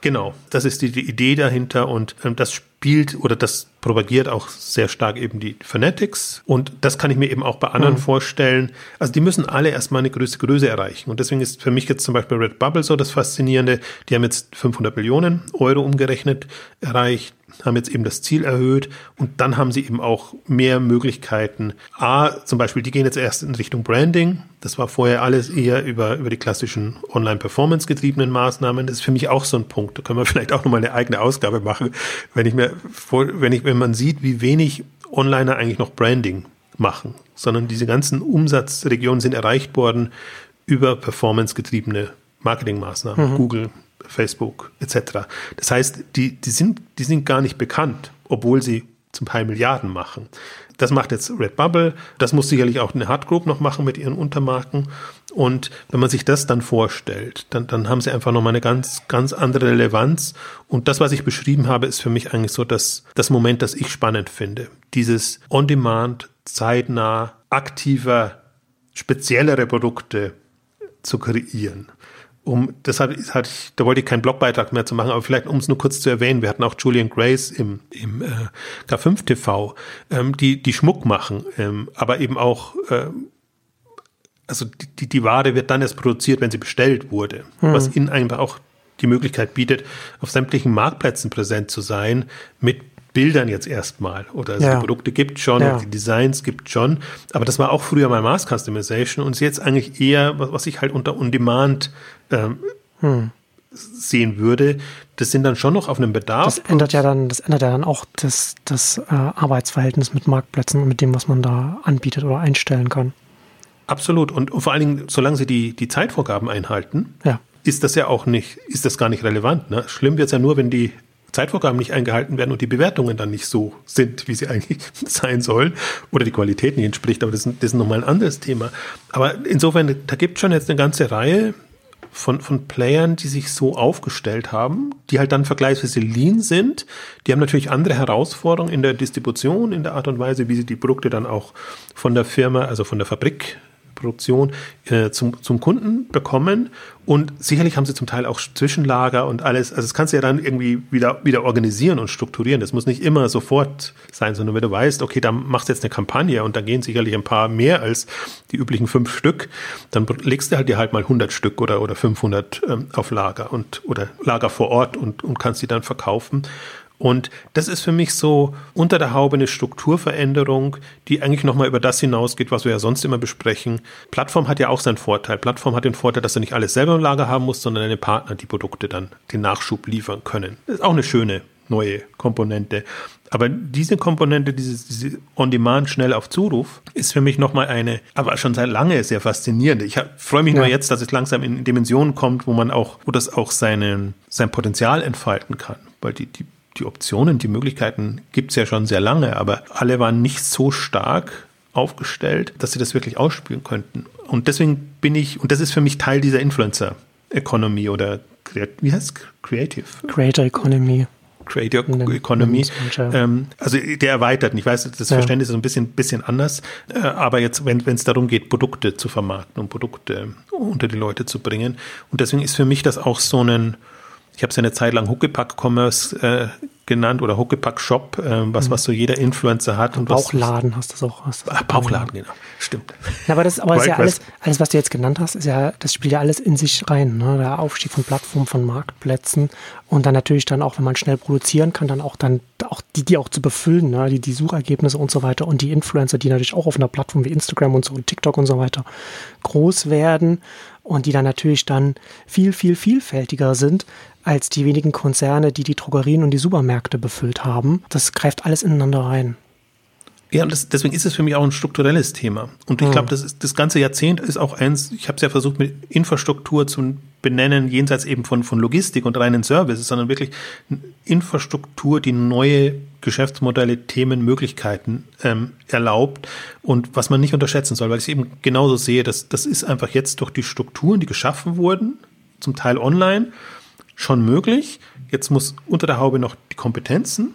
Genau, das ist die, die Idee dahinter und ähm, das spielt oder das propagiert auch sehr stark eben die Fanatics und das kann ich mir eben auch bei anderen mhm. vorstellen. Also die müssen alle erstmal eine größere Größe erreichen und deswegen ist für mich jetzt zum Beispiel Redbubble so das Faszinierende. Die haben jetzt 500 Millionen Euro umgerechnet erreicht haben jetzt eben das Ziel erhöht und dann haben sie eben auch mehr Möglichkeiten. A, zum Beispiel, die gehen jetzt erst in Richtung Branding. Das war vorher alles eher über, über die klassischen Online-Performance getriebenen Maßnahmen. Das ist für mich auch so ein Punkt. Da können wir vielleicht auch nochmal eine eigene Ausgabe machen, wenn ich mir vor, wenn ich, wenn man sieht, wie wenig Onliner eigentlich noch Branding machen, sondern diese ganzen Umsatzregionen sind erreicht worden über performance getriebene Marketingmaßnahmen. Mhm. Google, Facebook etc. Das heißt, die, die, sind, die sind gar nicht bekannt, obwohl sie zum Teil Milliarden machen. Das macht jetzt Redbubble. Das muss sicherlich auch eine Hard Group noch machen mit ihren Untermarken. Und wenn man sich das dann vorstellt, dann, dann haben sie einfach nochmal eine ganz, ganz andere Relevanz. Und das, was ich beschrieben habe, ist für mich eigentlich so das, das Moment, das ich spannend finde. Dieses On-Demand, zeitnah, aktiver, speziellere Produkte zu kreieren um, deshalb hatte ich, da wollte ich keinen Blogbeitrag mehr zu machen, aber vielleicht, um es nur kurz zu erwähnen, wir hatten auch Julian Grace im, im äh, K5 TV, ähm, die, die Schmuck machen, ähm, aber eben auch, ähm, also die, die Ware wird dann erst produziert, wenn sie bestellt wurde, hm. was ihnen einfach auch die Möglichkeit bietet, auf sämtlichen Marktplätzen präsent zu sein mit Bildern jetzt erstmal. Oder also ja. die Produkte gibt schon ja. die Designs gibt schon. Aber das war auch früher mal Mass Customization und ist jetzt eigentlich eher, was ich halt unter On-Demand ähm, hm. sehen würde. Das sind dann schon noch auf einem Bedarf. Das ändert ja dann, das ändert ja dann auch das, das äh, Arbeitsverhältnis mit Marktplätzen und mit dem, was man da anbietet oder einstellen kann. Absolut. Und, und vor allen Dingen, solange sie die, die Zeitvorgaben einhalten, ja. ist das ja auch nicht, ist das gar nicht relevant. Ne? Schlimm wird es ja nur, wenn die Zeitvorgaben nicht eingehalten werden und die Bewertungen dann nicht so sind, wie sie eigentlich *laughs* sein sollen oder die Qualität nicht entspricht. Aber das, das ist nochmal ein anderes Thema. Aber insofern, da gibt es schon jetzt eine ganze Reihe von, von Playern, die sich so aufgestellt haben, die halt dann vergleichsweise lean sind. Die haben natürlich andere Herausforderungen in der Distribution, in der Art und Weise, wie sie die Produkte dann auch von der Firma, also von der Fabrik Produktion äh, zum, zum Kunden bekommen. Und sicherlich haben sie zum Teil auch Zwischenlager und alles. Also das kannst du ja dann irgendwie wieder, wieder organisieren und strukturieren. Das muss nicht immer sofort sein, sondern wenn du weißt, okay, da machst du jetzt eine Kampagne und da gehen sicherlich ein paar mehr als die üblichen fünf Stück, dann legst du halt dir halt mal 100 Stück oder, oder 500 ähm, auf Lager und, oder Lager vor Ort und, und kannst die dann verkaufen. Und das ist für mich so unter der Haube eine Strukturveränderung, die eigentlich nochmal über das hinausgeht, was wir ja sonst immer besprechen. Plattform hat ja auch seinen Vorteil. Plattform hat den Vorteil, dass du nicht alles selber im Lager haben musst, sondern deine Partner die Produkte dann den Nachschub liefern können. Das ist auch eine schöne neue Komponente. Aber diese Komponente, dieses, diese On-Demand schnell auf Zuruf, ist für mich nochmal eine, aber schon seit lange sehr faszinierend. Ich freue mich ja. nur jetzt, dass es langsam in Dimensionen kommt, wo man auch, wo das auch seinen, sein Potenzial entfalten kann. Weil die, die die Optionen, die Möglichkeiten gibt es ja schon sehr lange, aber alle waren nicht so stark aufgestellt, dass sie das wirklich ausspielen könnten. Und deswegen bin ich, und das ist für mich Teil dieser Influencer-Economy oder wie heißt es? Creative? Creator Economy. Creator Economy. Ähm, also der erweitert. Ich weiß, das Verständnis ist ein bisschen, bisschen anders. Äh, aber jetzt, wenn es darum geht, Produkte zu vermarkten und Produkte unter die Leute zu bringen. Und deswegen ist für mich das auch so ein, ich habe es ja eine Zeit lang Huckepack Commerce äh, genannt oder Huckepack Shop, äh, was, mhm. was so jeder Influencer hat. Und Bauchladen was, hast du das auch. Hast ah, Bauchladen, genau. Stimmt. Ja, aber das aber ist ja alles, alles, was du jetzt genannt hast, ist ja, das spielt ja alles in sich rein. Ne? Der Aufstieg von Plattformen, von Marktplätzen und dann natürlich dann auch, wenn man schnell produzieren kann, dann auch dann auch die, die auch zu befüllen, ne? die, die Suchergebnisse und so weiter und die Influencer, die natürlich auch auf einer Plattform wie Instagram und so und TikTok und so weiter groß werden und die dann natürlich dann viel, viel vielfältiger sind als die wenigen Konzerne, die die Drogerien und die Supermärkte befüllt haben. Das greift alles ineinander rein. Ja, und das, deswegen ist es für mich auch ein strukturelles Thema. Und ich hm. glaube, das, ist, das ganze Jahrzehnt ist auch eins, ich habe es ja versucht mit Infrastruktur zu benennen, jenseits eben von, von Logistik und reinen Services, sondern wirklich Infrastruktur, die neue Geschäftsmodelle, Themen, Möglichkeiten ähm, erlaubt und was man nicht unterschätzen soll, weil ich es eben genauso sehe, dass das ist einfach jetzt durch die Strukturen, die geschaffen wurden, zum Teil online, schon möglich. Jetzt muss unter der Haube noch die Kompetenzen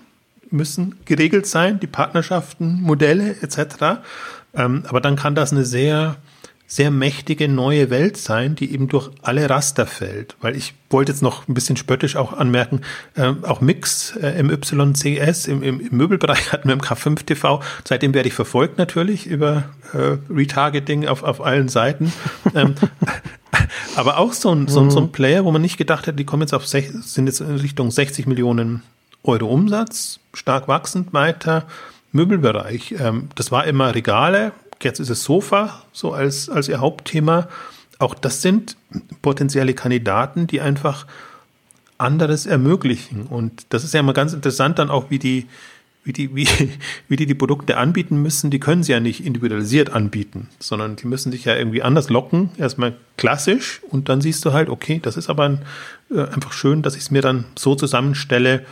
müssen geregelt sein, die Partnerschaften, Modelle etc. Ähm, aber dann kann das eine sehr sehr mächtige neue Welt sein, die eben durch alle Raster fällt. Weil ich wollte jetzt noch ein bisschen spöttisch auch anmerken, äh, auch Mix, äh, MYCS im, im, im Möbelbereich *laughs* hatten wir im K5 TV. Seitdem werde ich verfolgt natürlich über äh, Retargeting auf, auf allen Seiten. *laughs* ähm, aber auch so ein, so, so ein mhm. Player, wo man nicht gedacht hätte, die kommen jetzt auf, sind jetzt in Richtung 60 Millionen Euro Umsatz, stark wachsend weiter. Möbelbereich, ähm, das war immer Regale, jetzt ist es Sofa so als, als ihr Hauptthema. Auch das sind potenzielle Kandidaten, die einfach anderes ermöglichen. Und das ist ja immer ganz interessant dann auch, wie die, wie die, wie, *laughs* wie die die Produkte anbieten müssen. Die können sie ja nicht individualisiert anbieten, sondern die müssen sich ja irgendwie anders locken. Erstmal klassisch und dann siehst du halt, okay, das ist aber ein, äh, einfach schön, dass ich es mir dann so zusammenstelle,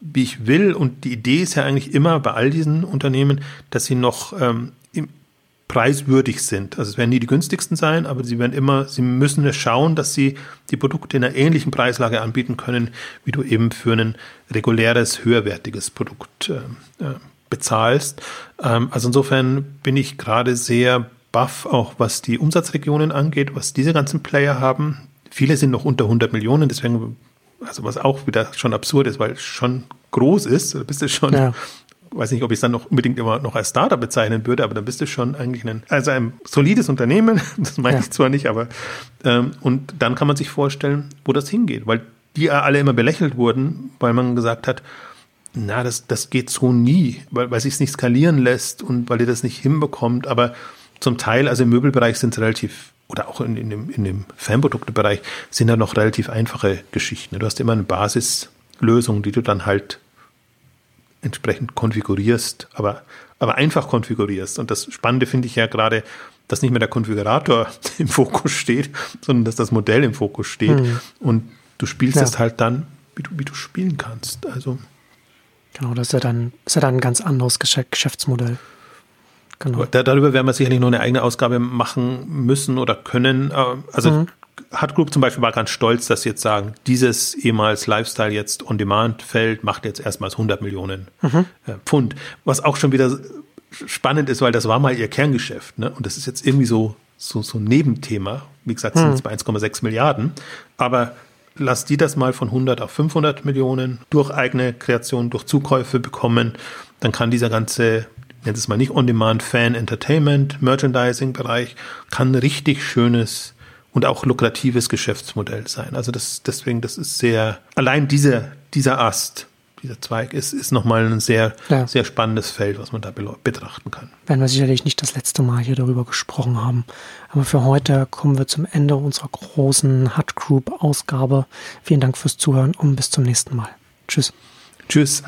wie ich will. Und die Idee ist ja eigentlich immer bei all diesen Unternehmen, dass sie noch ähm, preiswürdig sind. Also es werden nie die günstigsten sein, aber sie werden immer, sie müssen schauen, dass sie die Produkte in einer ähnlichen Preislage anbieten können, wie du eben für ein reguläres, höherwertiges Produkt äh, äh, bezahlst. Ähm, also insofern bin ich gerade sehr baff, auch was die Umsatzregionen angeht, was diese ganzen Player haben. Viele sind noch unter 100 Millionen, deswegen, also was auch wieder schon absurd ist, weil es schon groß ist, bist du schon ja weiß nicht, ob ich es dann noch unbedingt immer noch als Startup bezeichnen würde, aber dann bist du schon eigentlich ein, also ein solides Unternehmen, *laughs* das meine ja. ich zwar nicht, aber ähm, und dann kann man sich vorstellen, wo das hingeht, weil die alle immer belächelt wurden, weil man gesagt hat, na, das, das geht so nie, weil, weil sich es nicht skalieren lässt und weil ihr das nicht hinbekommt, aber zum Teil, also im Möbelbereich sind es relativ oder auch in, in dem, in dem Fanproduktebereich sind da noch relativ einfache Geschichten. Du hast immer eine Basislösung, die du dann halt entsprechend konfigurierst, aber, aber einfach konfigurierst. Und das Spannende finde ich ja gerade, dass nicht mehr der Konfigurator *laughs* im Fokus steht, sondern dass das Modell im Fokus steht. Mhm. Und du spielst es ja. halt dann, wie du, wie du spielen kannst. Also. Genau, das ist ja dann, ist ja dann ein ganz anderes Geschäftsmodell. Genau. darüber werden wir sicherlich noch eine eigene Ausgabe machen müssen oder können. Äh, also mhm. Hut Group zum Beispiel war ganz stolz, dass sie jetzt sagen, dieses ehemals Lifestyle jetzt On-Demand-Feld macht jetzt erstmals 100 Millionen mhm. Äh, Pfund. Was auch schon wieder spannend ist, weil das war mal ihr Kerngeschäft. Ne? Und das ist jetzt irgendwie so, so, so ein Nebenthema. Wie gesagt, sind es bei 1,6 Milliarden. Aber lass die das mal von 100 auf 500 Millionen durch eigene Kreation, durch Zukäufe bekommen. Dann kann dieser ganze nennt es mal nicht On-Demand Fan Entertainment, Merchandising-Bereich, kann ein richtig schönes und auch lukratives Geschäftsmodell sein. Also das, deswegen, das ist sehr, allein dieser, dieser Ast, dieser Zweig ist, ist nochmal ein sehr, ja. sehr spannendes Feld, was man da betrachten kann. Werden wir sicherlich nicht das letzte Mal hier darüber gesprochen haben. Aber für heute kommen wir zum Ende unserer großen Hut Group Ausgabe. Vielen Dank fürs Zuhören und bis zum nächsten Mal. Tschüss. Tschüss.